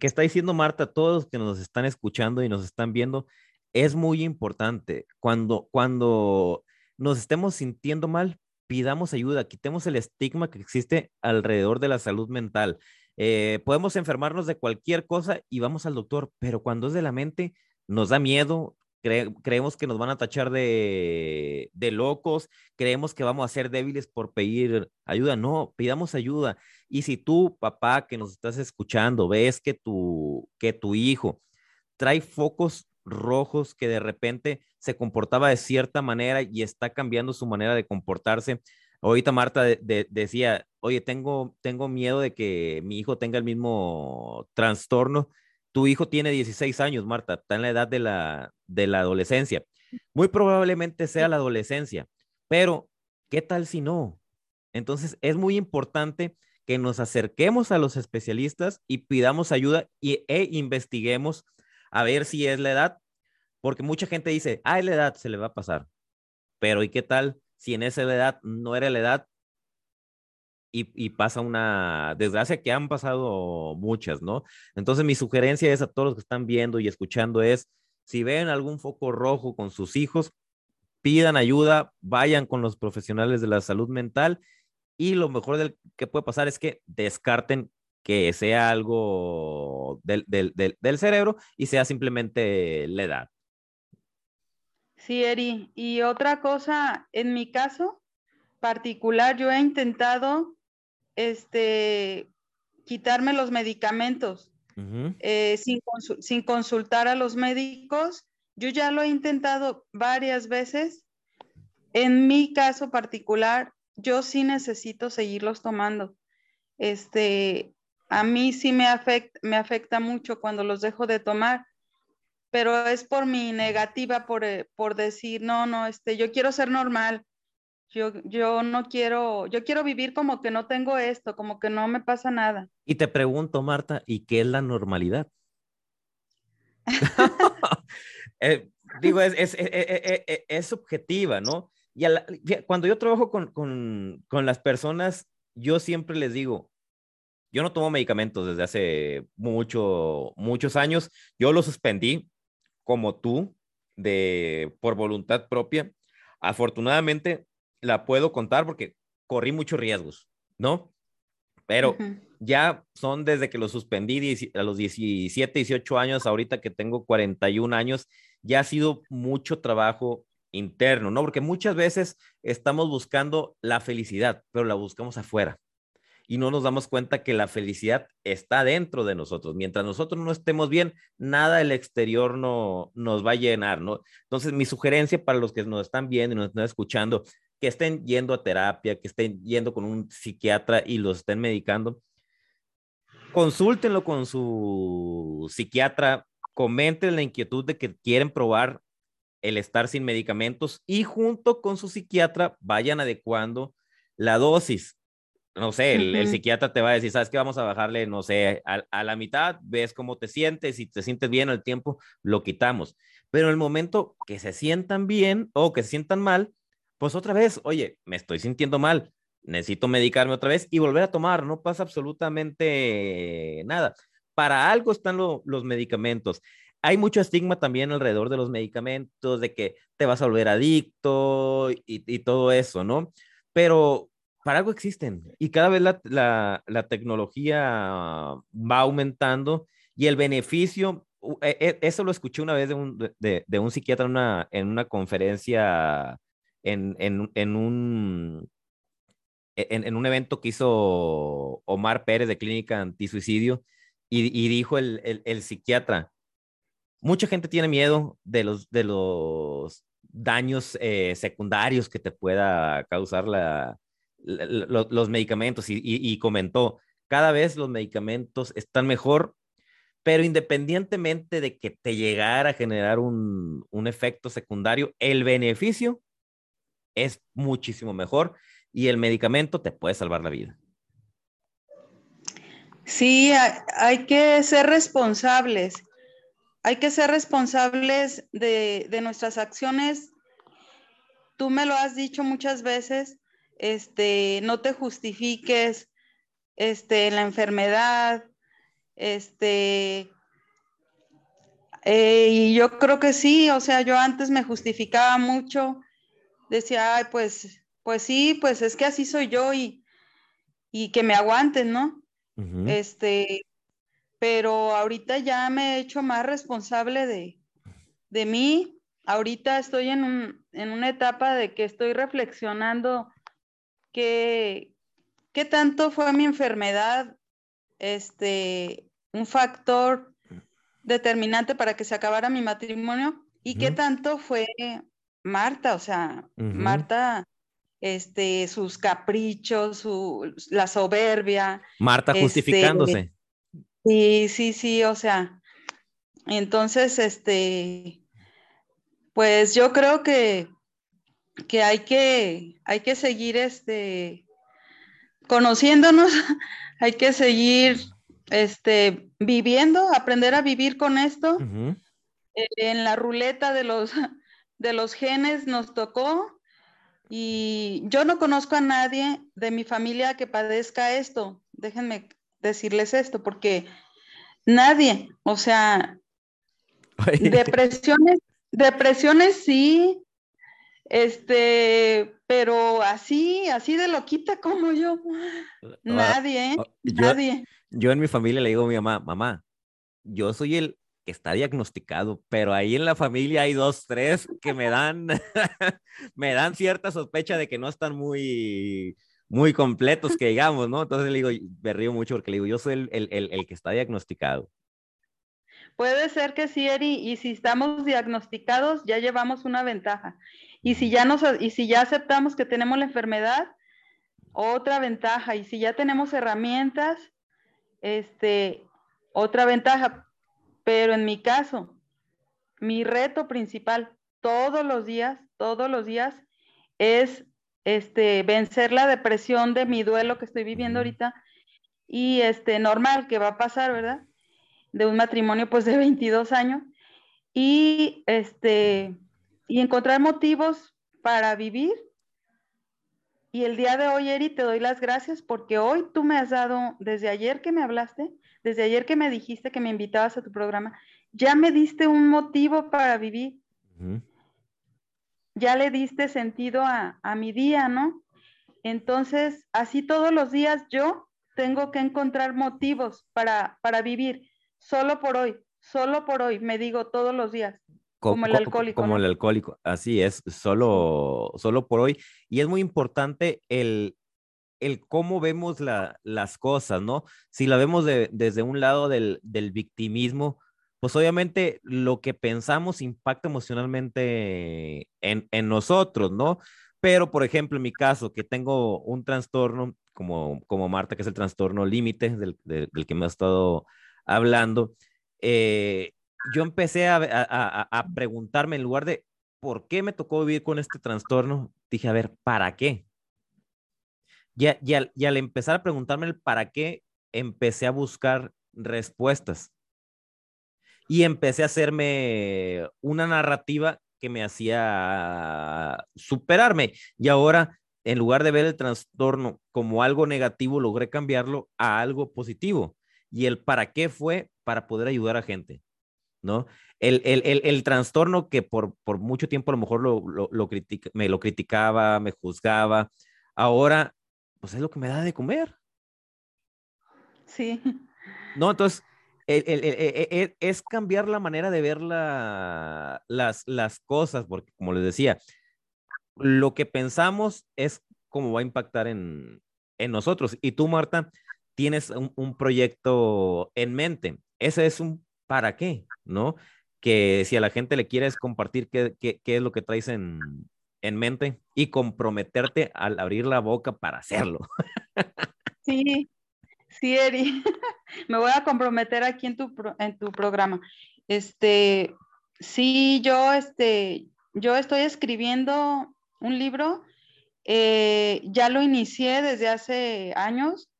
que está diciendo Marta, todos que nos están escuchando y nos están viendo, es muy importante. Cuando, cuando nos estemos sintiendo mal, pidamos ayuda, quitemos el estigma que existe alrededor de la salud mental. Eh, podemos enfermarnos de cualquier cosa y vamos al doctor, pero cuando es de la mente, nos da miedo, Cre creemos que nos van a tachar de, de, locos, creemos que vamos a ser débiles por pedir ayuda. No, pidamos ayuda. Y si tú, papá, que nos estás escuchando, ves que tu, que tu hijo trae focos rojos que de repente se comportaba de cierta manera y está cambiando su manera de comportarse. Ahorita Marta de, de, decía, oye, tengo, tengo miedo de que mi hijo tenga el mismo trastorno tu hijo tiene 16 años, Marta, está en la edad de la, de la adolescencia. Muy probablemente sea la adolescencia, pero ¿qué tal si no? Entonces es muy importante que nos acerquemos a los especialistas y pidamos ayuda y, e investiguemos a ver si es la edad, porque mucha gente dice, ah, la edad, se le va a pasar. Pero ¿y qué tal si en esa edad no era la edad y, pasa una desgracia que han pasado muchas, ¿no? Entonces mi sugerencia es a todos los que están viendo y escuchando es, si ven algún foco rojo con sus hijos, pidan ayuda, vayan con los profesionales de la salud mental y lo mejor que puede pasar es que descarten que sea algo del, del, del, del cerebro y sea simplemente la edad.
Sí, Eri. Y otra cosa, en mi caso particular, yo he intentado este, quitarme los medicamentos uh -huh. eh, sin, consul sin, consultar a los médicos. Yo ya lo he intentado varias veces. En mi caso particular, yo sí necesito seguirlos tomando. Este, a mí sí me afecta, me afecta mucho cuando los dejo de tomar, pero es por mi negativa, por, eh, por decir, no, no, este, yo quiero ser normal, yo, yo no quiero, yo quiero vivir como que no tengo esto, como que no me pasa nada.
Y te pregunto, Marta, ¿y qué es la normalidad? eh, digo, es, es, es, es, subjetiva, ¿no? Y la, cuando yo trabajo con, con, con las personas, yo siempre les digo, yo no tomo medicamentos desde hace mucho, muchos años. Yo los suspendí como tú, de, por voluntad propia. Afortunadamente, la puedo contar porque corrí muchos riesgos, ¿no? Pero uh -huh. ya son desde que lo suspendí a los 17, 18 años, ahorita que tengo 41 años, ya ha sido mucho trabajo interno, ¿no? Porque muchas veces estamos buscando la felicidad, pero la buscamos afuera. Y no nos damos cuenta que la felicidad está dentro de nosotros. Mientras nosotros no estemos bien, nada del exterior no, nos va a llenar, ¿no? Entonces, mi sugerencia para los que nos están viendo y nos están escuchando, que estén yendo a terapia, que estén yendo con un psiquiatra y los estén medicando, consúltenlo con su psiquiatra, comenten la inquietud de que quieren probar el estar sin medicamentos y junto con su psiquiatra vayan adecuando la dosis. No sé, el, uh -huh. el psiquiatra te va a decir, ¿sabes qué? Vamos a bajarle, no sé, a, a, la mitad, ves cómo te sientes, si te sientes bien al tiempo, lo quitamos. Pero en el momento que se sientan bien o que se sientan mal, pues otra vez, oye, me estoy sintiendo mal, necesito medicarme otra vez y volver a tomar, no pasa absolutamente nada. Para algo están lo, los medicamentos. Hay mucho estigma también alrededor de los medicamentos, de que te vas a volver adicto y, todo eso, ¿no? Pero para algo existen y cada vez la, la, tecnología va aumentando y el beneficio, e, e, eso lo escuché una vez de un, de, un psiquiatra una, en una conferencia en, en, en, un, en, en, un evento que hizo Omar Pérez de Clínica Antisuicidio y, y dijo el, el, psiquiatra, mucha gente tiene miedo de los, de los daños eh, secundarios que te pueda causar la, los medicamentos y, comentó, cada vez los medicamentos están mejor, pero independientemente de que te llegara a generar un, un efecto secundario, el beneficio es muchísimo mejor y el medicamento te puede salvar la vida.
Sí, hay que ser responsables. Hay que ser responsables de, de, nuestras acciones. Tú me lo has dicho muchas veces, este, no te justifiques este, la enfermedad, este, eh, y yo creo que sí, o sea, yo antes me justificaba mucho, decía, ay, pues, pues sí, pues es que así soy yo y, y que me aguanten, ¿no? Este, pero ahorita ya me he hecho más responsable de, de mí. Ahorita estoy en, un, en una etapa de que estoy reflexionando qué, qué tanto fue mi enfermedad, este, un factor determinante para que se acabara mi matrimonio y qué tanto fue Marta, o sea, Marta este, sus caprichos, su, la soberbia.
Marta este, justificándose.
sí, sí, sí, o sea, entonces, este, pues yo creo que, que hay que, hay que seguir, este, conociéndonos, hay que seguir, este, viviendo, aprender a vivir con esto. En la ruleta de los, de los genes nos tocó, y yo no conozco a nadie de mi familia que padezca esto. Déjenme decirles esto, porque nadie, o sea, depresiones, depresiones sí, este, pero así, así de loquita como yo, ah, nadie, ¿eh? nadie.
Yo en mi familia le digo a mi mamá, mamá, yo soy el que está diagnosticado, pero ahí en la familia hay dos, tres que me dan, me dan cierta sospecha de que no están muy, muy completos, que digamos, ¿no? Entonces le digo, me río mucho porque le digo, yo soy el, el, el, que está diagnosticado.
Puede ser que sí, Eri, y si estamos diagnosticados, ya llevamos una ventaja. Y si ya nos, y si ya aceptamos que tenemos la enfermedad, otra ventaja. Y si ya tenemos herramientas, este, otra ventaja. Pero en mi caso, mi reto principal todos los días, todos los días, es este, vencer la depresión de mi duelo que estoy viviendo ahorita y este, normal que va a pasar, ¿verdad? De un matrimonio pues de 22 años y este, y encontrar motivos para vivir. Y el día de hoy, Eri, te doy las gracias porque hoy tú me has dado, desde ayer que me hablaste, desde ayer que me dijiste que me invitabas a tu programa, ya me diste un motivo para vivir. Ya le diste sentido a, mi día, ¿no? Entonces, así todos los días yo tengo que encontrar motivos para, para vivir, solo por hoy, solo por hoy, me digo todos los días. Como, el alcohólico.
Como el alcohólico, así es, solo, solo por hoy. Y es muy importante el, el cómo vemos las cosas, ¿no? Si la vemos desde un lado del, victimismo, pues obviamente lo que pensamos impacta emocionalmente en, nosotros, ¿no? Pero, por ejemplo, en mi caso, que tengo un trastorno, como, como Marta, que es el trastorno límite del, que me ha estado hablando, eh, yo empecé a, a, preguntarme en lugar de por qué me tocó vivir con este trastorno, dije, a ver, ¿para qué? Y, al, empezar a preguntarme el para qué, empecé a buscar respuestas. Y empecé a hacerme una narrativa que me hacía superarme. Y ahora, en lugar de ver el trastorno como algo negativo, logré cambiarlo a algo positivo. Y el para qué fue para poder ayudar a gente, ¿no? El, el, trastorno que por, por, mucho tiempo a lo mejor lo, me lo criticaba, me juzgaba, ahora pues es lo que me da de comer.
Sí.
No, entonces, e, e, e, es cambiar la manera de ver las, las cosas, porque como les decía, lo que pensamos es cómo va a impactar en, nosotros. Y tú, Marta, tienes un, un, proyecto en mente. Ese es un para qué, ¿no? que si a la gente le quieres compartir qué, qué, qué es lo que traes en, en mente y comprometerte al abrir la boca para hacerlo.
Sí, sí, Eri. Me voy a comprometer aquí en tu, en tu programa. Este, sí, yo, este, yo estoy escribiendo un libro. Eh, ya lo inicié desde hace años.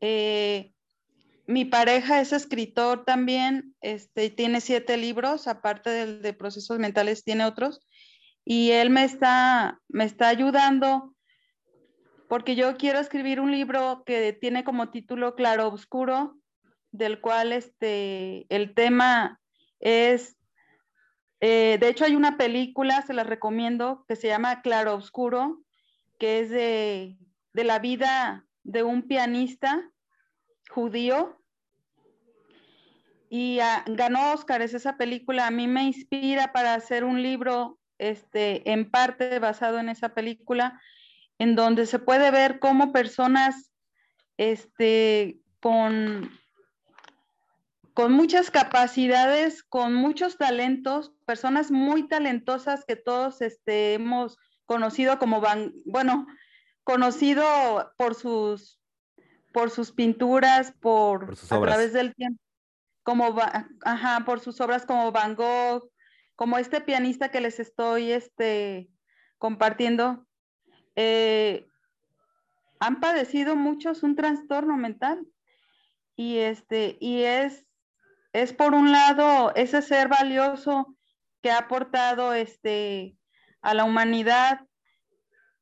Eh, mi pareja es escritor también, este, tiene siete libros, aparte del de procesos mentales, tiene otros y él me está, me está ayudando porque yo quiero escribir un libro que tiene como título Claro Oscuro, del cual este, el tema es, eh, de hecho hay una película, se la recomiendo, que se llama Claro Oscuro, que es de, de la vida de un pianista judío. Y ah, ganó Oscar, es esa película, a mí me inspira para hacer un libro este, en parte basado en esa película, en donde se puede ver cómo personas este, con, con muchas capacidades, con muchos talentos, personas muy talentosas que todos este, hemos conocido como, van, bueno, conocido por sus, por sus pinturas, por, a través del tiempo, como, ajá, por sus obras como Van Gogh, como este pianista que les estoy este, compartiendo, eh, han padecido muchos un trastorno mental. Y, este, y es, es por un lado ese ser valioso que ha aportado este, a la humanidad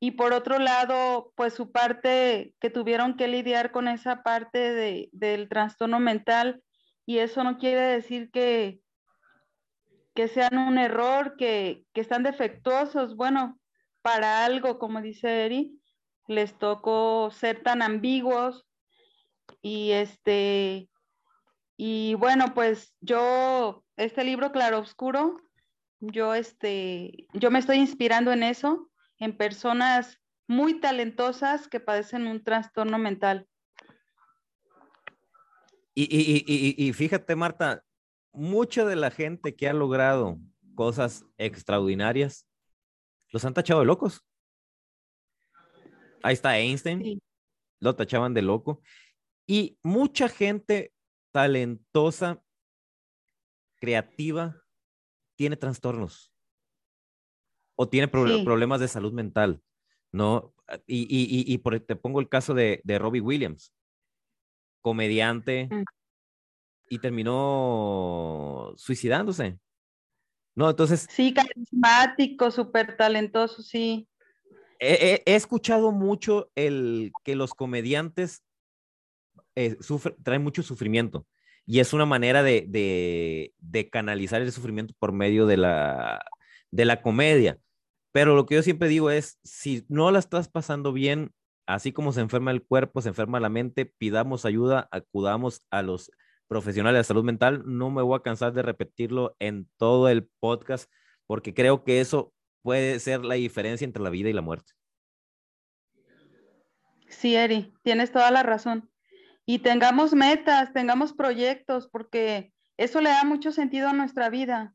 y por otro lado, pues su parte que tuvieron que lidiar con esa parte de, del trastorno mental y eso no quiere decir que, que sean un error, que, están defectuosos. Bueno, para algo, como dice Eri, les tocó ser tan ambiguos y este, y bueno, pues yo, este libro Claro Oscuro, yo este, yo me estoy inspirando en eso, en personas muy talentosas que padecen un trastorno mental.
Y, y, y fíjate, Marta, mucha de la gente que ha logrado cosas extraordinarias los han tachado de locos. Ahí está Einstein, lo tachaban de loco. Y mucha gente talentosa, creativa, tiene trastornos o tiene problemas de salud mental, ¿no? Y, y, y, por, te pongo el caso de, de Robbie Williams, comediante, mm y terminó suicidándose. No, entonces.
Sí, carismático, súper talentoso, sí.
He, escuchado mucho el que los comediantes eh, traen mucho sufrimiento y es una manera de, de, de, canalizar el sufrimiento por medio de la, de la comedia. Pero lo que yo siempre digo es, si no la estás pasando bien, así como se enferma el cuerpo, se enferma la mente, pidamos ayuda, acudamos a los profesional de salud mental. No me voy a cansar de repetirlo en todo el podcast porque creo que eso puede ser la diferencia entre la vida y la muerte.
Sí, Eri, tienes toda la razón. Y tengamos metas, tengamos proyectos, porque eso le da mucho sentido a nuestra vida.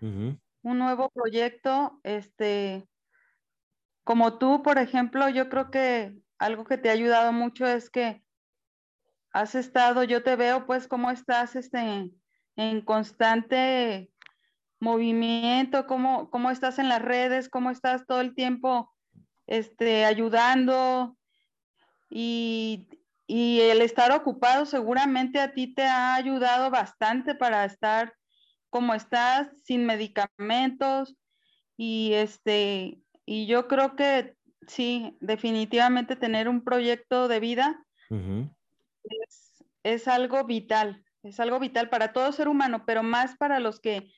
Un nuevo proyecto, este, como tú, por ejemplo, yo creo que algo que te ha ayudado mucho es que has estado, yo te veo pues cómo estás este, en constante movimiento, cómo, cómo estás en las redes, cómo estás todo el tiempo este, ayudando y, y el estar ocupado seguramente a ti te ha ayudado bastante para estar como estás, sin medicamentos y este, y yo creo que sí, definitivamente tener un proyecto de vida es, algo vital, es algo vital para todo ser humano, pero más para los que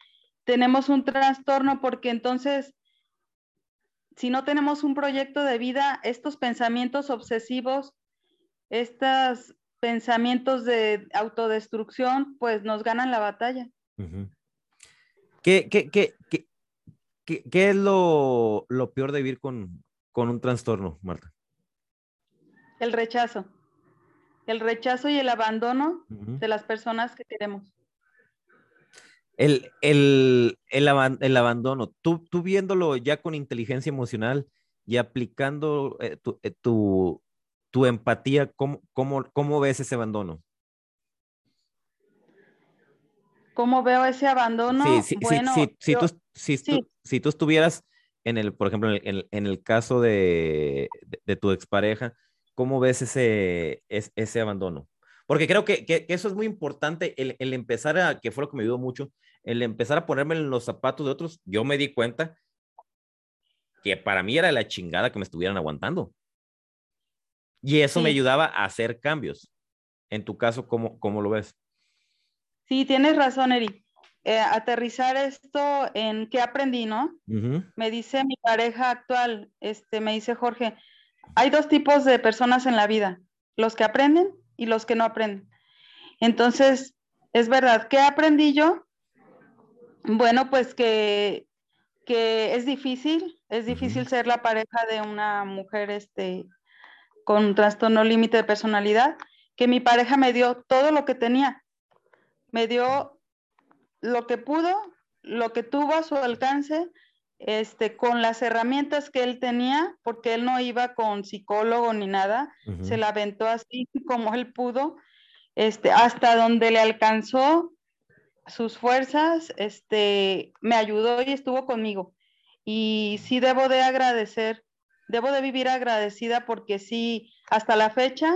tenemos un trastorno, porque entonces, si no tenemos un proyecto de vida, estos pensamientos obsesivos, estos pensamientos de autodestrucción, pues nos ganan la batalla.
¿Qué, qué, qué, qué, es lo, lo, peor de vivir con, con un trastorno, Marta?
El rechazo el rechazo y el abandono de las personas que queremos.
El, el, el, abandono, tú, tú viéndolo ya con inteligencia emocional y aplicando eh, tu, eh, tu, tu, empatía, ¿cómo, cómo, cómo ves ese abandono?
¿Cómo veo ese abandono?
Sí, sí, bueno, sí, si, tú, si, tú, estuvieras en el, por ejemplo, en el, caso de, de, tu expareja, ¿cómo ves ese, ese, abandono? Porque creo que, que, eso es muy importante, el, el, empezar a, que fue lo que me ayudó mucho, el empezar a ponerme en los zapatos de otros, yo me di cuenta que para mí era la chingada que me estuvieran aguantando. Y eso me ayudaba a hacer cambios. En tu caso, ¿cómo, cómo lo ves?
Sí, tienes razón, Eri. Eh, aterrizar esto en qué aprendí, ¿no? Me dice mi pareja actual, este, me dice Jorge, hay dos tipos de personas en la vida, los que aprenden y los que no aprenden. Entonces, es verdad, ¿qué aprendí yo? Bueno, pues que, que es difícil, es difícil ser la pareja de una mujer este, con un trastorno límite de personalidad, que mi pareja me dio todo lo que tenía, me dio lo que pudo, lo que tuvo a su alcance, este, con las herramientas que él tenía, porque él no iba con psicólogo ni nada, se la aventó así como él pudo, este, hasta donde le alcanzó sus fuerzas, este, me ayudó y estuvo conmigo. Y sí debo de agradecer, debo de vivir agradecida porque sí, hasta la fecha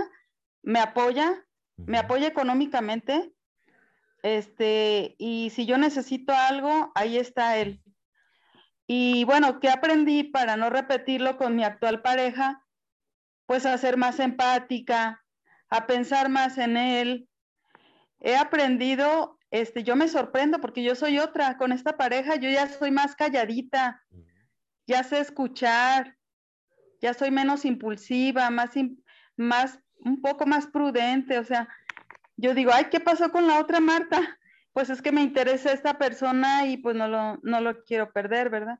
me apoya, me apoya económicamente, este, y si yo necesito algo, ahí está él. Y bueno, ¿qué aprendí para no repetirlo con mi actual pareja? Pues a ser más empática, a pensar más en él. He aprendido, este, yo me sorprendo porque yo soy otra, con esta pareja yo ya soy más calladita, ya sé escuchar, ya soy menos impulsiva, más, más, un poco más prudente, o sea, yo digo, ay, ¿qué pasó con la otra Marta? Pues es que me interesa esta persona y pues no lo, no lo quiero perder, ¿verdad?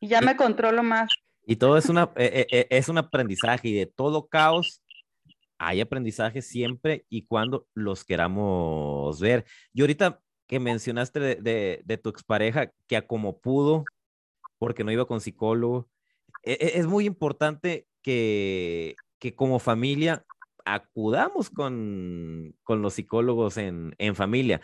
Y ya me controlo más.
Y todo es, una, eh, eh, eh, es un aprendizaje y de todo caos hay aprendizaje siempre y cuando los queramos ver. Y ahorita que mencionaste de, de, de tu expareja, que a como pudo, porque no iba con psicólogo, e, e, es muy importante que, que como familia acudamos con, con los psicólogos en, en familia.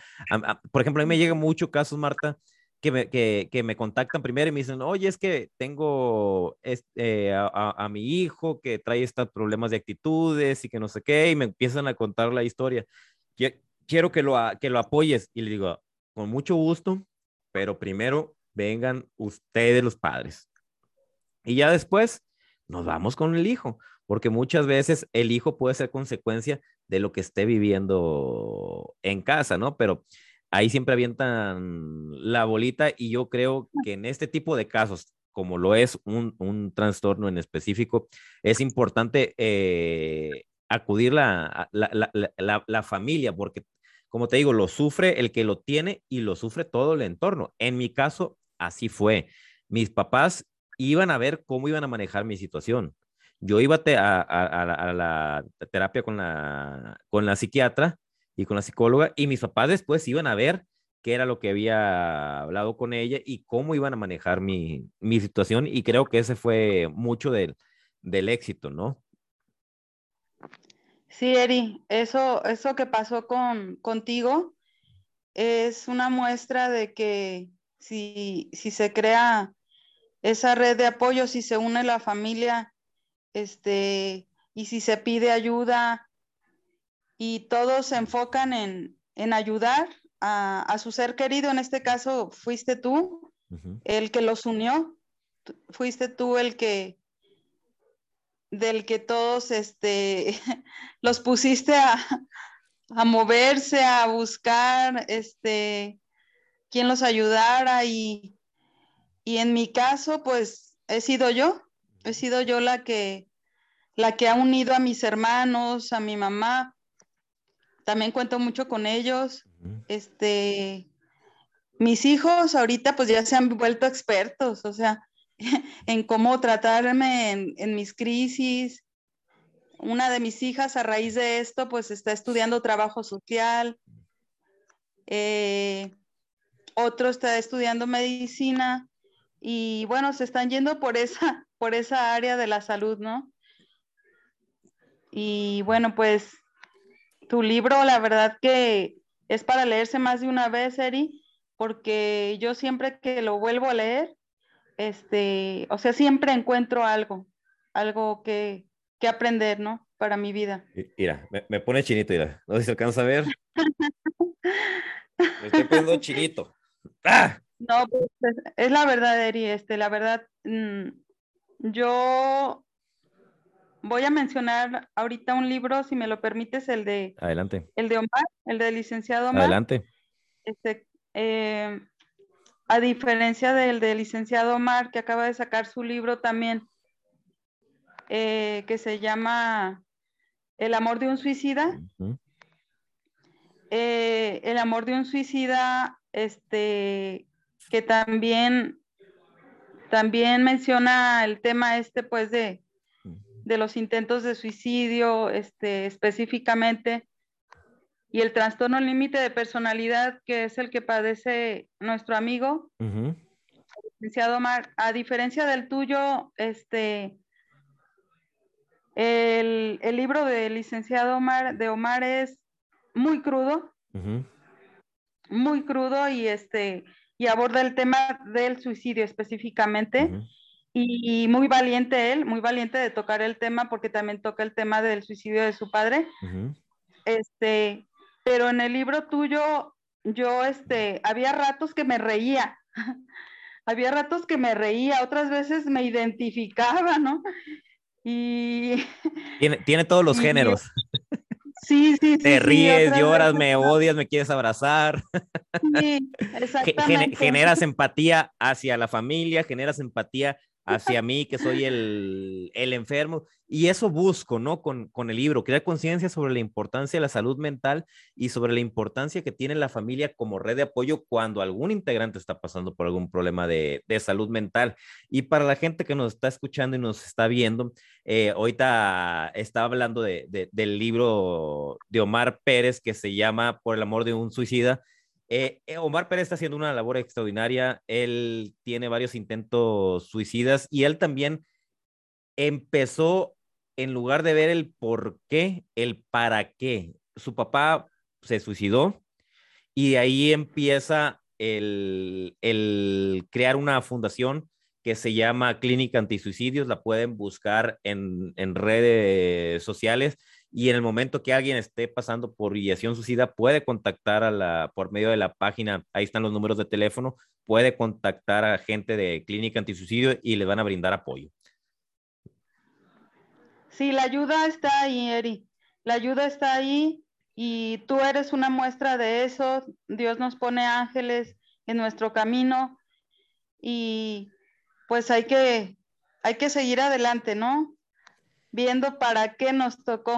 por ejemplo, a mí me llegan muchos casos, Marta, que me, que, que me, contactan primero y me dicen, oye, es que tengo este, a, a, mi hijo que trae estos problemas de actitudes y que no sé qué, y me empiezan a contar la historia. Quiero que lo, que lo apoyes. Y le digo, con mucho gusto, pero primero vengan ustedes los padres. Y ya después nos vamos con el hijo porque muchas veces el hijo puede ser consecuencia de lo que esté viviendo en casa, ¿no? Pero ahí siempre avientan la bolita y yo creo que en este tipo de casos, como lo es un, trastorno en específico, es importante eh, acudir la, la, familia, porque como te digo, lo sufre el que lo tiene y lo sufre todo el entorno. En mi caso, así fue. Mis papás iban a ver cómo iban a manejar mi situación yo iba a, la terapia con la, psiquiatra y con la psicóloga y mis papás después iban a ver qué era lo que había hablado con ella y cómo iban a manejar mi, situación y creo que ese fue mucho del, éxito, ¿no?
Sí, Eri, eso, eso que pasó con, contigo es una muestra de que si se crea esa red de apoyo, si se une la familia, este, y si se pide ayuda y todos se enfocan en, ayudar a, su ser querido, en este caso fuiste tú el que los unió, fuiste tú el que del que todos este, los pusiste a, a moverse, a buscar este, quien los ayudara y, y en mi caso pues he sido yo, he sido yo la que la que ha unido a mis hermanos, a mi mamá. También cuento mucho con ellos. Este, mis hijos ahorita pues ya se han vuelto expertos, o sea, en cómo tratarme en, mis crisis. Una de mis hijas a raíz de esto pues está estudiando trabajo social. Eh, otro está estudiando medicina y bueno, se están yendo por esa, por esa área de la salud, ¿no? Y bueno, pues tu libro, la verdad que es para leerse más de una vez, Eri, porque yo siempre que lo vuelvo a leer, este, o sea, siempre encuentro algo, algo que, que aprender, ¿no? Para mi vida.
Mira, me, pone chinito, mira. No sé si se alcanza a ver. me estoy poniendo chinito. ¡Ah!
No, pues, es la verdad, Eri, este, la verdad, mm, yo voy a mencionar ahorita un libro, si me lo permites, el de...
Adelante.
El de Omar, el de licenciado Omar.
Adelante.
Este, eh, a diferencia del de licenciado Omar, que acaba de sacar su libro también, eh, que se llama El amor de un suicida. Eh, el amor de un suicida, este, que también, también menciona el tema este, pues, de, de los intentos de suicidio, este, específicamente, y el trastorno límite de personalidad, que es el que padece nuestro amigo, licenciado Omar, a diferencia del tuyo, este, el, libro del licenciado Omar, de Omar es muy crudo, muy crudo y este, y aborda el tema del suicidio específicamente. Y muy valiente él, muy valiente de tocar el tema porque también toca el tema del suicidio de su padre. Este, pero en el libro tuyo, yo, este, había ratos que me reía, había ratos que me reía, otras veces me identificaba, ¿no? Y...
Tiene, tiene todos los géneros.
Sí, sí, sí.
Te ríes, lloras, me odias, me quieres abrazar.
Sí, exactamente.
Generas empatía hacia la familia, generas empatía hacia mí, que soy el, el enfermo. Y eso busco, ¿no? Con, con el libro, crear conciencia sobre la importancia de la salud mental y sobre la importancia que tiene la familia como red de apoyo cuando algún integrante está pasando por algún problema de, de salud mental. Y para la gente que nos está escuchando y nos está viendo, eh, ahorita estaba hablando de, de, del libro de Omar Pérez que se llama Por el amor de un suicida eh, eh, Omar Pérez está haciendo una labor extraordinaria. Él tiene varios intentos suicidas y él también empezó, en lugar de ver el por qué, el para qué. Su papá se suicidó y ahí empieza el, crear una fundación que se llama Clínica Antisuicidios. La pueden buscar en redes sociales y en el momento que alguien esté pasando por ideación suicida, puede contactar a la, por medio de la página, ahí están los números de teléfono, puede contactar a gente de Clínica Antisuicidio y le van a brindar apoyo.
Sí, la ayuda está ahí, Eri. La ayuda está ahí y tú eres una muestra de eso. Dios nos pone ángeles en nuestro camino y pues hay que, hay que seguir adelante, ¿no? Viendo para qué nos tocó.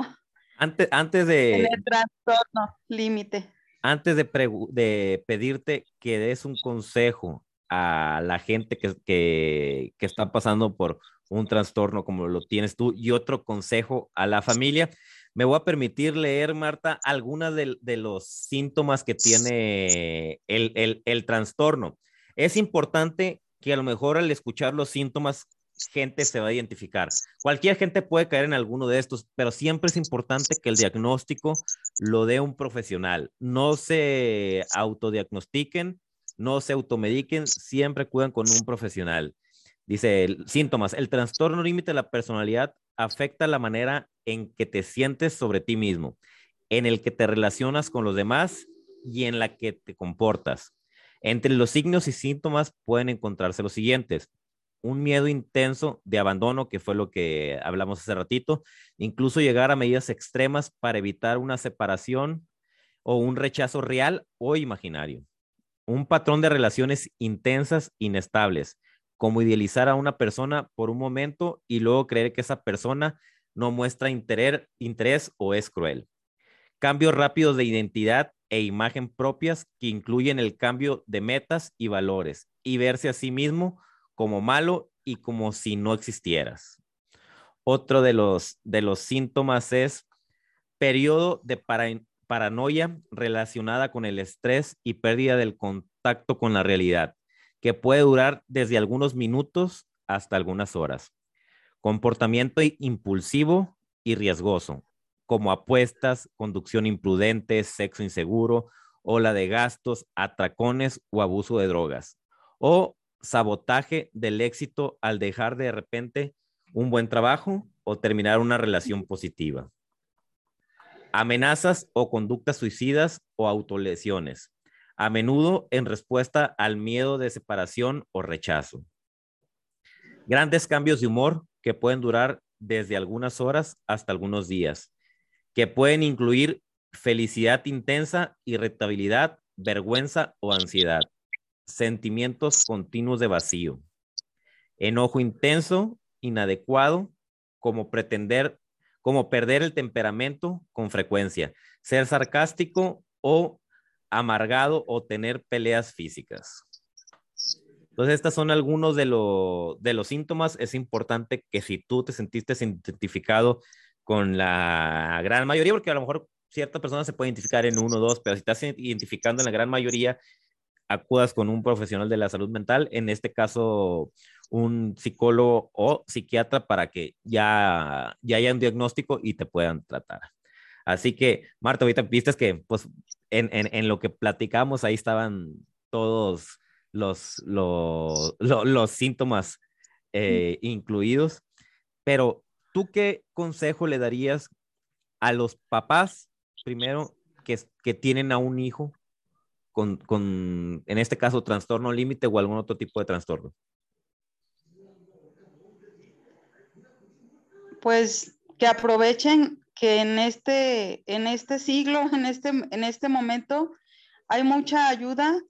Antes, antes de...
En el trastorno límite.
Antes de, de, pedirte que des un consejo a la gente que, que, que, está pasando por un trastorno como lo tienes tú y otro consejo a la familia, me voy a permitir leer, Marta, algunas de, de los síntomas que tiene el, el, el trastorno. Es importante que a lo mejor al escuchar los síntomas gente se va a identificar. Cualquier gente puede caer en alguno de estos, pero siempre es importante que el diagnóstico lo dé un profesional. No se autodiagnostiquen, no se automediquen, siempre cuidan con un profesional. Dice, síntomas, el trastorno límite de la personalidad afecta la manera en que te sientes sobre ti mismo, en el que te relacionas con los demás y en la que te comportas. Entre los signos y síntomas pueden encontrarse los siguientes un miedo intenso de abandono, que fue lo que hablamos hace ratito, incluso llegar a medidas extremas para evitar una separación o un rechazo real o imaginario. Un patrón de relaciones intensas, inestables, como idealizar a una persona por un momento y luego creer que esa persona no muestra interés, interés o es cruel. Cambios rápidos de identidad e imagen propias que incluyen el cambio de metas y valores y verse a sí mismo como malo y como si no existieras. Otro de los, de los síntomas es periodo de paranoia relacionada con el estrés y pérdida del contacto con la realidad, que puede durar desde algunos minutos hasta algunas horas. Comportamiento impulsivo y riesgoso, como apuestas, conducción imprudente, sexo inseguro, ola de gastos, atracones o abuso de drogas. O sabotaje del éxito al dejar de repente un buen trabajo o terminar una relación positiva. Amenazas o conductas suicidas o autolesiones, a menudo en respuesta al miedo de separación o rechazo. Grandes cambios de humor que pueden durar desde algunas horas hasta algunos días, que pueden incluir felicidad intensa, irritabilidad, vergüenza o ansiedad, sentimientos continuos de vacío, enojo intenso, inadecuado, como pretender, como perder el temperamento con frecuencia, ser sarcástico o amargado o tener peleas físicas. Entonces, estas son algunos de, de los síntomas. Es importante que si tú te sentiste identificado con la gran mayoría, porque a lo mejor cierta persona se puede identificar en uno o dos, pero si estás identificando en la gran mayoría, acudas con un profesional de la salud mental, en este caso un psicólogo o psiquiatra para que ya, ya haya un diagnóstico y te puedan tratar. Así que, Marta, ahorita viste que pues en, en, en lo que platicamos ahí estaban todos los, los, los, síntomas eh, incluidos. Pero, ¿tú qué consejo le darías a los papás, primero, que, que tienen a un hijo con, con, en este caso, trastorno límite o algún otro tipo de trastorno?
Pues que aprovechen que en este, en este siglo, en este, en este momento, hay mucha ayuda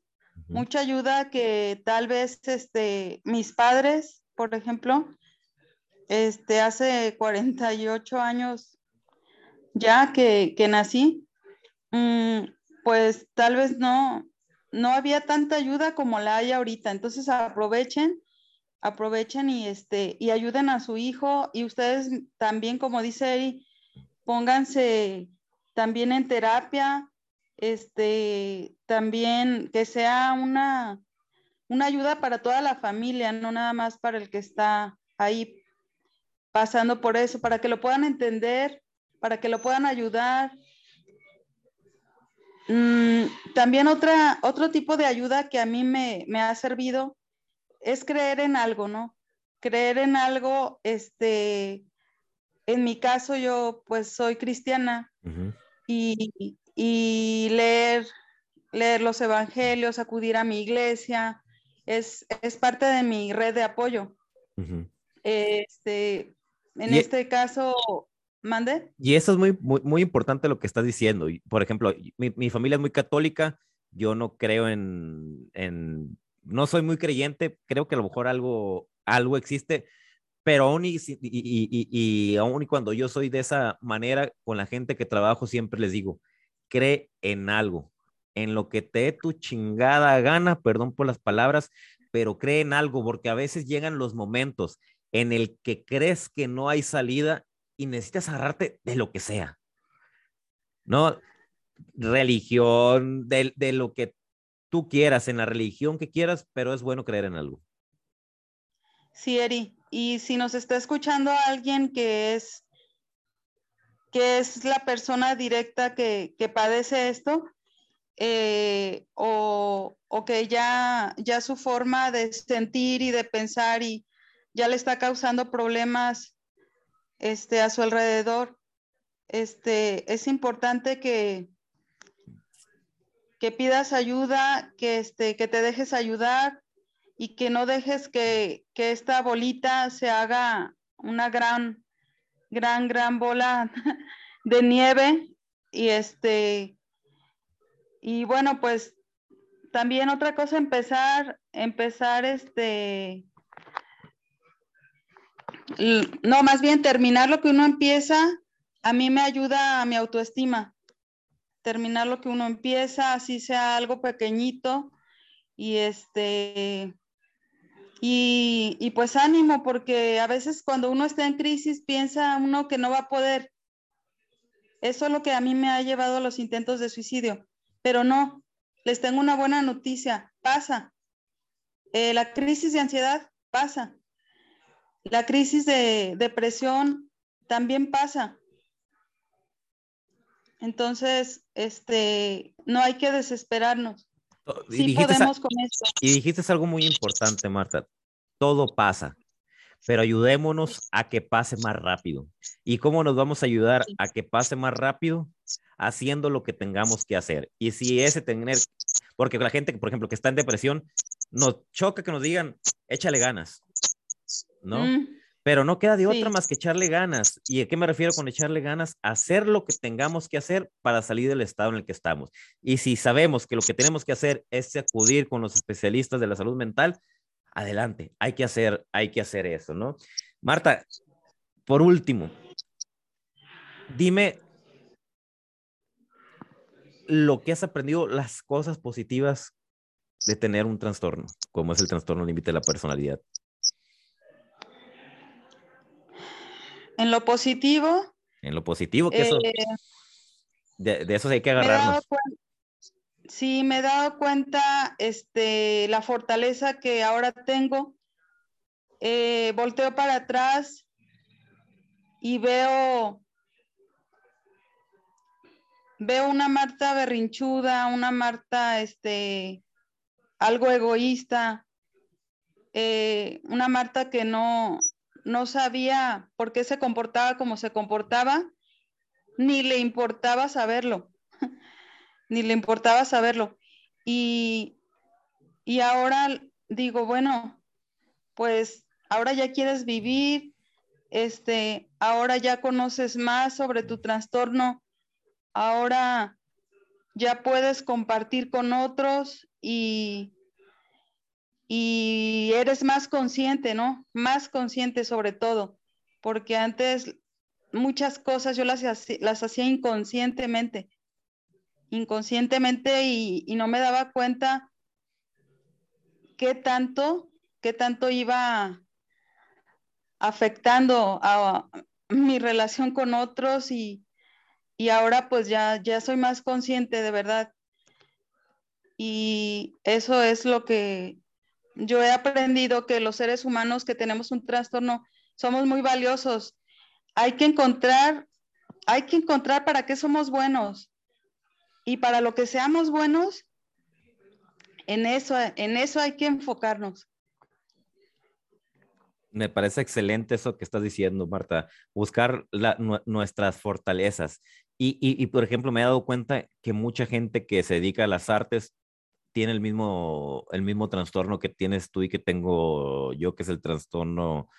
mucha ayuda que tal vez este, mis padres, por ejemplo, este, hace 48 años ya que, nací, mm, pues tal vez no, no había tanta ayuda como la hay ahorita. Entonces aprovechen, aprovechen y, este, y ayuden a su hijo y ustedes también, como dice pónganse también en terapia, este, también que sea una, una ayuda para toda la familia, no nada más para el que está ahí pasando por eso, para que lo puedan entender, para que lo puedan ayudar. Mm, también otra, otro tipo de ayuda que a mí me, ha servido es creer en algo, ¿no? Creer en algo, este, en mi caso yo pues soy cristiana y, y leer, leer los evangelios, acudir a mi iglesia, es, parte de mi red de apoyo. Este, en este caso, mande.
Y eso es muy, muy, importante lo que estás diciendo. Por ejemplo, mi, familia es muy católica, yo no creo en, en, no soy muy creyente, creo que a lo mejor algo, algo existe, pero aún y, y, y, y cuando yo soy de esa manera, con la gente que trabajo, siempre les digo, cree en algo, en lo que te dé tu chingada gana, perdón por las palabras, pero cree en algo, porque a veces llegan los momentos en el que crees que no hay salida y necesitas agarrarte de lo que sea. ¿No? Religión, de, de lo que tú quieras, en la religión que quieras, pero es bueno creer en algo.
Sí, Eri. Y si nos está escuchando alguien que es que es la persona directa que, padece esto, eh, o, que ya, ya su forma de sentir y de pensar y ya le está causando problemas este, a su alrededor. Este, es importante que, que pidas ayuda, que, este, que te dejes ayudar y que no dejes que, que esta bolita se haga una gran gran, gran bola de nieve. Y este, y bueno, pues también otra cosa, empezar, empezar este, no, más bien terminar lo que uno empieza, a mí me ayuda a mi autoestima. Terminar lo que uno empieza, así sea algo pequeñito. Y este, y, pues ánimo, porque a veces cuando uno está en crisis piensa uno que no va a poder. Eso es lo que a mí me ha llevado a los intentos de suicidio. Pero no, les tengo una buena noticia, pasa. Eh, la crisis de ansiedad pasa. La crisis de depresión también pasa. Entonces, este, no hay que desesperarnos. Sí podemos con esto.
Y dijiste algo muy importante, Marta. Todo pasa, pero ayudémonos a que pase más rápido. ¿Y cómo nos vamos a ayudar a que pase más rápido? Haciendo lo que tengamos que hacer. Y si ese tener, porque la gente, por ejemplo, que está en depresión, nos choca que nos digan, échale ganas, ¿no? Mm. Pero no queda de otra más que echarle ganas. ¿Y a qué me refiero con echarle ganas? Hacer lo que tengamos que hacer para salir del estado en el que estamos. Y si sabemos que lo que tenemos que hacer es acudir con los especialistas de la salud mental, adelante, hay que hacer, hay que hacer eso, ¿no? Marta, por último, dime lo que has aprendido, las cosas positivas de tener un trastorno, como es el trastorno límite de la personalidad.
En lo positivo.
En lo positivo, que eso. Eh, de, eso hay que agarrarnos.
sí, me he dado cuenta este, la fortaleza que ahora tengo. Eh, volteo para atrás y veo veo una Marta berrinchuda, una Marta este algo egoísta, eh, una Marta que no, no sabía por qué se comportaba como se comportaba, ni le importaba saberlo, ni le importaba saberlo. Y, y ahora digo, bueno, pues ahora ya quieres vivir, este, ahora ya conoces más sobre tu trastorno, ahora ya puedes compartir con otros y, y eres más consciente, ¿no? Más consciente sobre todo, porque antes muchas cosas yo las, las hacía inconscientemente, inconscientemente y, no me daba cuenta qué tanto, qué tanto iba afectando a, mi relación con otros y, y ahora pues ya, ya soy más consciente de verdad. Y eso es lo que yo he aprendido que los seres humanos que tenemos un trastorno somos muy valiosos. Hay que encontrar, hay que encontrar para qué somos buenos. Y para lo que seamos buenos, en eso, en eso hay que enfocarnos.
Me parece excelente eso que estás diciendo, Marta, buscar nuestras fortalezas. Y, y, por ejemplo, me he dado cuenta que mucha gente que se dedica a las artes tiene el mismo, el mismo trastorno que tienes tú y que tengo yo, que es el trastorno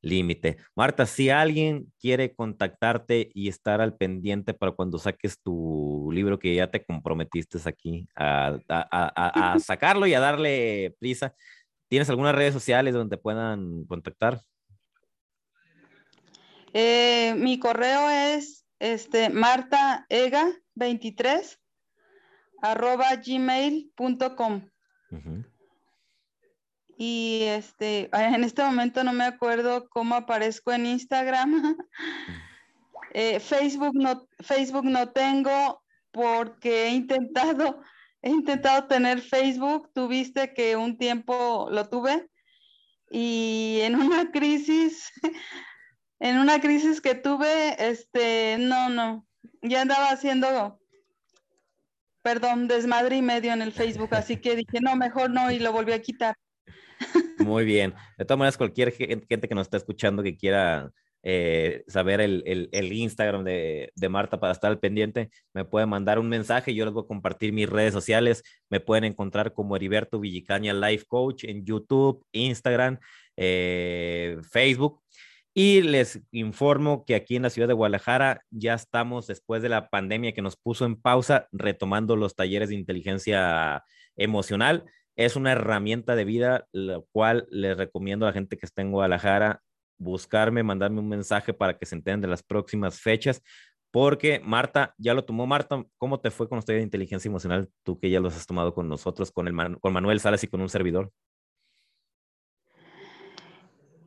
límite. Marta, si alguien quiere contactarte y estar al pendiente para cuando saques tu libro que ya te comprometiste aquí a, a, a, sacarlo y a darle prisa, ¿tienes algunas redes sociales donde puedan contactar?
Eh, mi correo es este, martaega23 arroba gmail.com. Y este, en este momento no me acuerdo cómo aparezco en Instagram. Eh, Facebook, no, Facebook no tengo porque he intentado, he intentado tener Facebook. Tuviste que un tiempo lo tuve y en una crisis, en una crisis que tuve, este, no, no, ya andaba haciendo perdón, desmadre y medio en el Facebook, así que dije, no, mejor no, y lo volví a quitar.
Muy bien. De todas maneras, cualquier gente que nos está escuchando que quiera eh, saber el, Instagram de, de, Marta para estar al pendiente, me puede mandar un mensaje. Yo les voy a compartir mis redes sociales. Me pueden encontrar como Heriberto Villicaña Life Coach en YouTube, Instagram, eh, Facebook. Y les informo que aquí en la ciudad de Guadalajara ya estamos, después de la pandemia que nos puso en pausa, retomando los talleres de inteligencia emocional. Es una herramienta de vida, la cual les recomiendo a la gente que está en Guadalajara buscarme, mandarme un mensaje para que se enteren de las próximas fechas, porque Marta ya lo tomó. Marta, ¿cómo te fue con los talleres de inteligencia emocional? Tú que ya los has tomado con nosotros, con, el, con Manuel Salas y con un servidor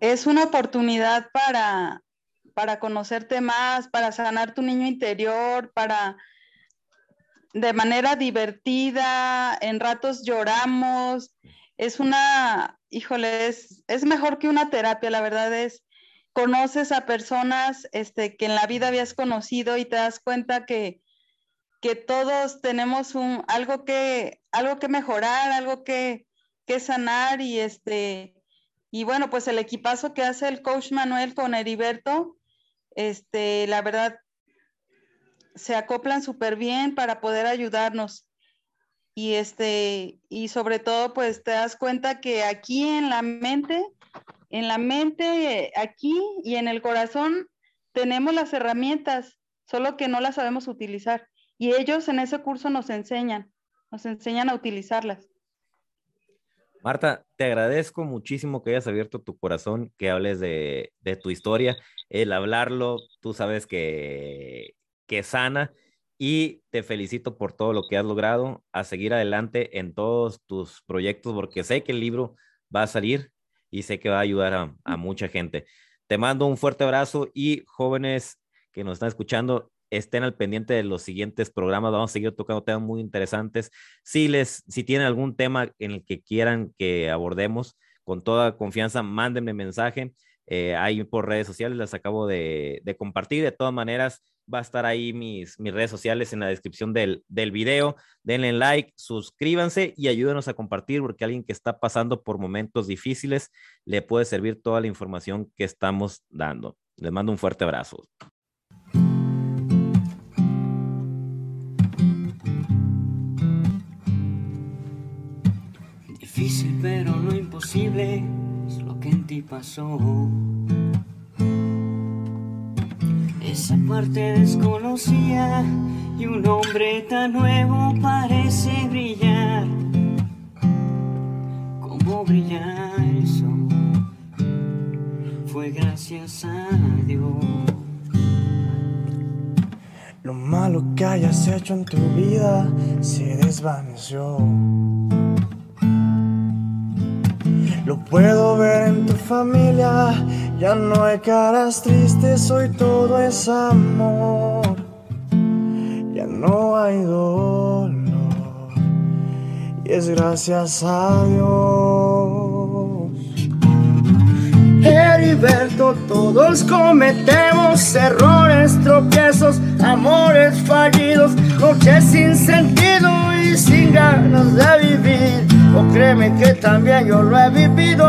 es una oportunidad para, para conocerte más, para sanar tu niño interior, para, de manera divertida, en ratos lloramos. Es una, híjole, es, es mejor que una terapia, la verdad es, conoces a personas este, que en la vida habías conocido y te das cuenta que, que todos tenemos un, algo, que, algo que mejorar, algo que, que sanar y este, y bueno, pues el equipazo que hace el coach Manuel con Heriberto, este, la verdad, se acoplan súper bien para poder ayudarnos. Y este, y sobre todo, pues te das cuenta que aquí en la mente, en la mente, aquí y en el corazón, tenemos las herramientas, solo que no las sabemos utilizar. Y ellos en ese curso nos enseñan, nos enseñan a utilizarlas.
Marta, te agradezco muchísimo que hayas abierto tu corazón, que hables de, tu historia. El hablarlo, tú sabes que, que sana y te felicito por todo lo que has logrado, a seguir adelante en todos tus proyectos, porque sé que el libro va a salir y sé que va a ayudar a, a mucha gente. Te mando un fuerte abrazo y jóvenes que nos están escuchando, estén al pendiente de los siguientes programas. Vamos a seguir tocando temas muy interesantes. Si les, si tienen algún tema en el que quieran que abordemos, con toda confianza, mándenme mensaje. Eh, ahí por redes sociales las acabo de, compartir. De todas maneras, va a estar ahí mis, mis redes sociales en la descripción del, del video. Denle like, suscríbanse y ayúdenos a compartir porque alguien que está pasando por momentos difíciles le puede servir toda la información que estamos dando. Les mando un fuerte abrazo.
Difícil pero no imposible es lo que en ti pasó. Esa parte desconocía y un hombre tan nuevo parece brillar. Como brillar eso fue gracias a Dios.
Lo malo que hayas hecho en tu vida se desvaneció. Lo puedo ver en tu familia, ya no hay caras tristes, hoy todo es amor. Ya no hay dolor, y es gracias a Dios. Heriberto, todos cometemos errores, tropiezos, amores fallidos, noches sin sentido sin ganas de vivir o créeme que también yo lo he vivido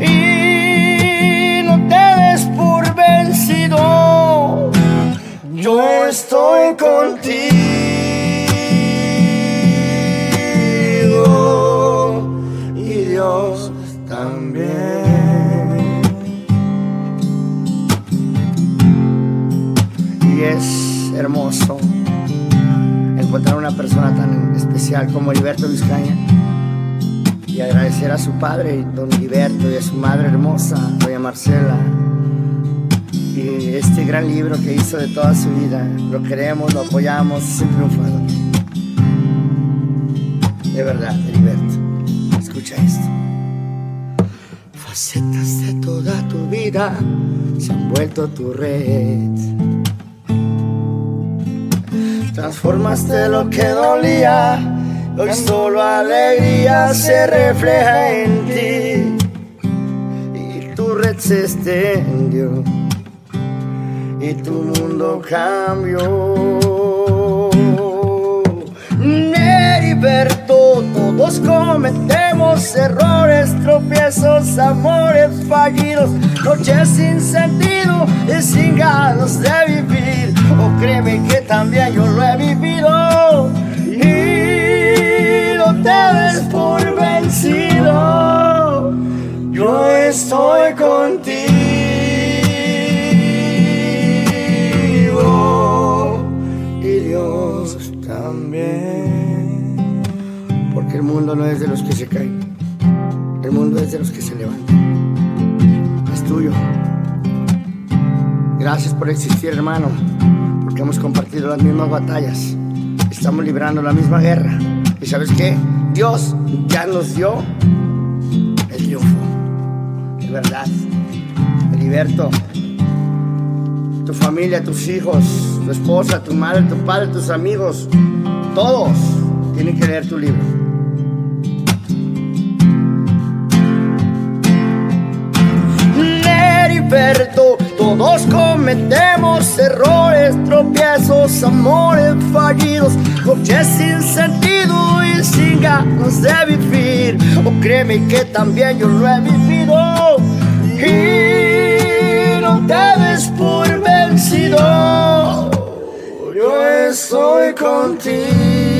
y no te des por vencido. Yo estoy contigo y Dios también. Y es hermoso encontrar una persona tan especial como Heriberto Vizcaña y agradecer a su padre, don Heriberto, y a su madre hermosa, doña Marcela, y este gran libro que hizo de toda su vida. Lo queremos, lo apoyamos, es un triunfador. De verdad, Heriberto, escucha esto. Facetas de toda tu vida se han vuelto tu red. Transformaste lo que dolía. Hoy solo alegría se refleja en ti. Y tu red se extendió. Y tu mundo cambió. Todos cometemos errores, tropiezos, amores fallidos, noches sin sentido y sin ganas de vivir. Oh, créeme que también yo lo he vivido. Te des por vencido, yo estoy contigo mundo no es de los que se caen, el mundo es de los que se levantan. Es tuyo. Gracias por existir, hermano, porque hemos compartido las mismas batallas. Estamos librando la misma guerra. ¿Y sabes qué? Dios ya nos dio el triunfo. Es verdad. Heriberto, tu familia, tus hijos, tu esposa, tu madre, tu padre, tus amigos, Todos tienen que leer tu libro. Todos cometemos errores, tropiezos, amores fallidos, noches sin sentido y sin ganas de vivir. O créeme que también yo lo he vivido. Y no te por vencido. Yo estoy contigo.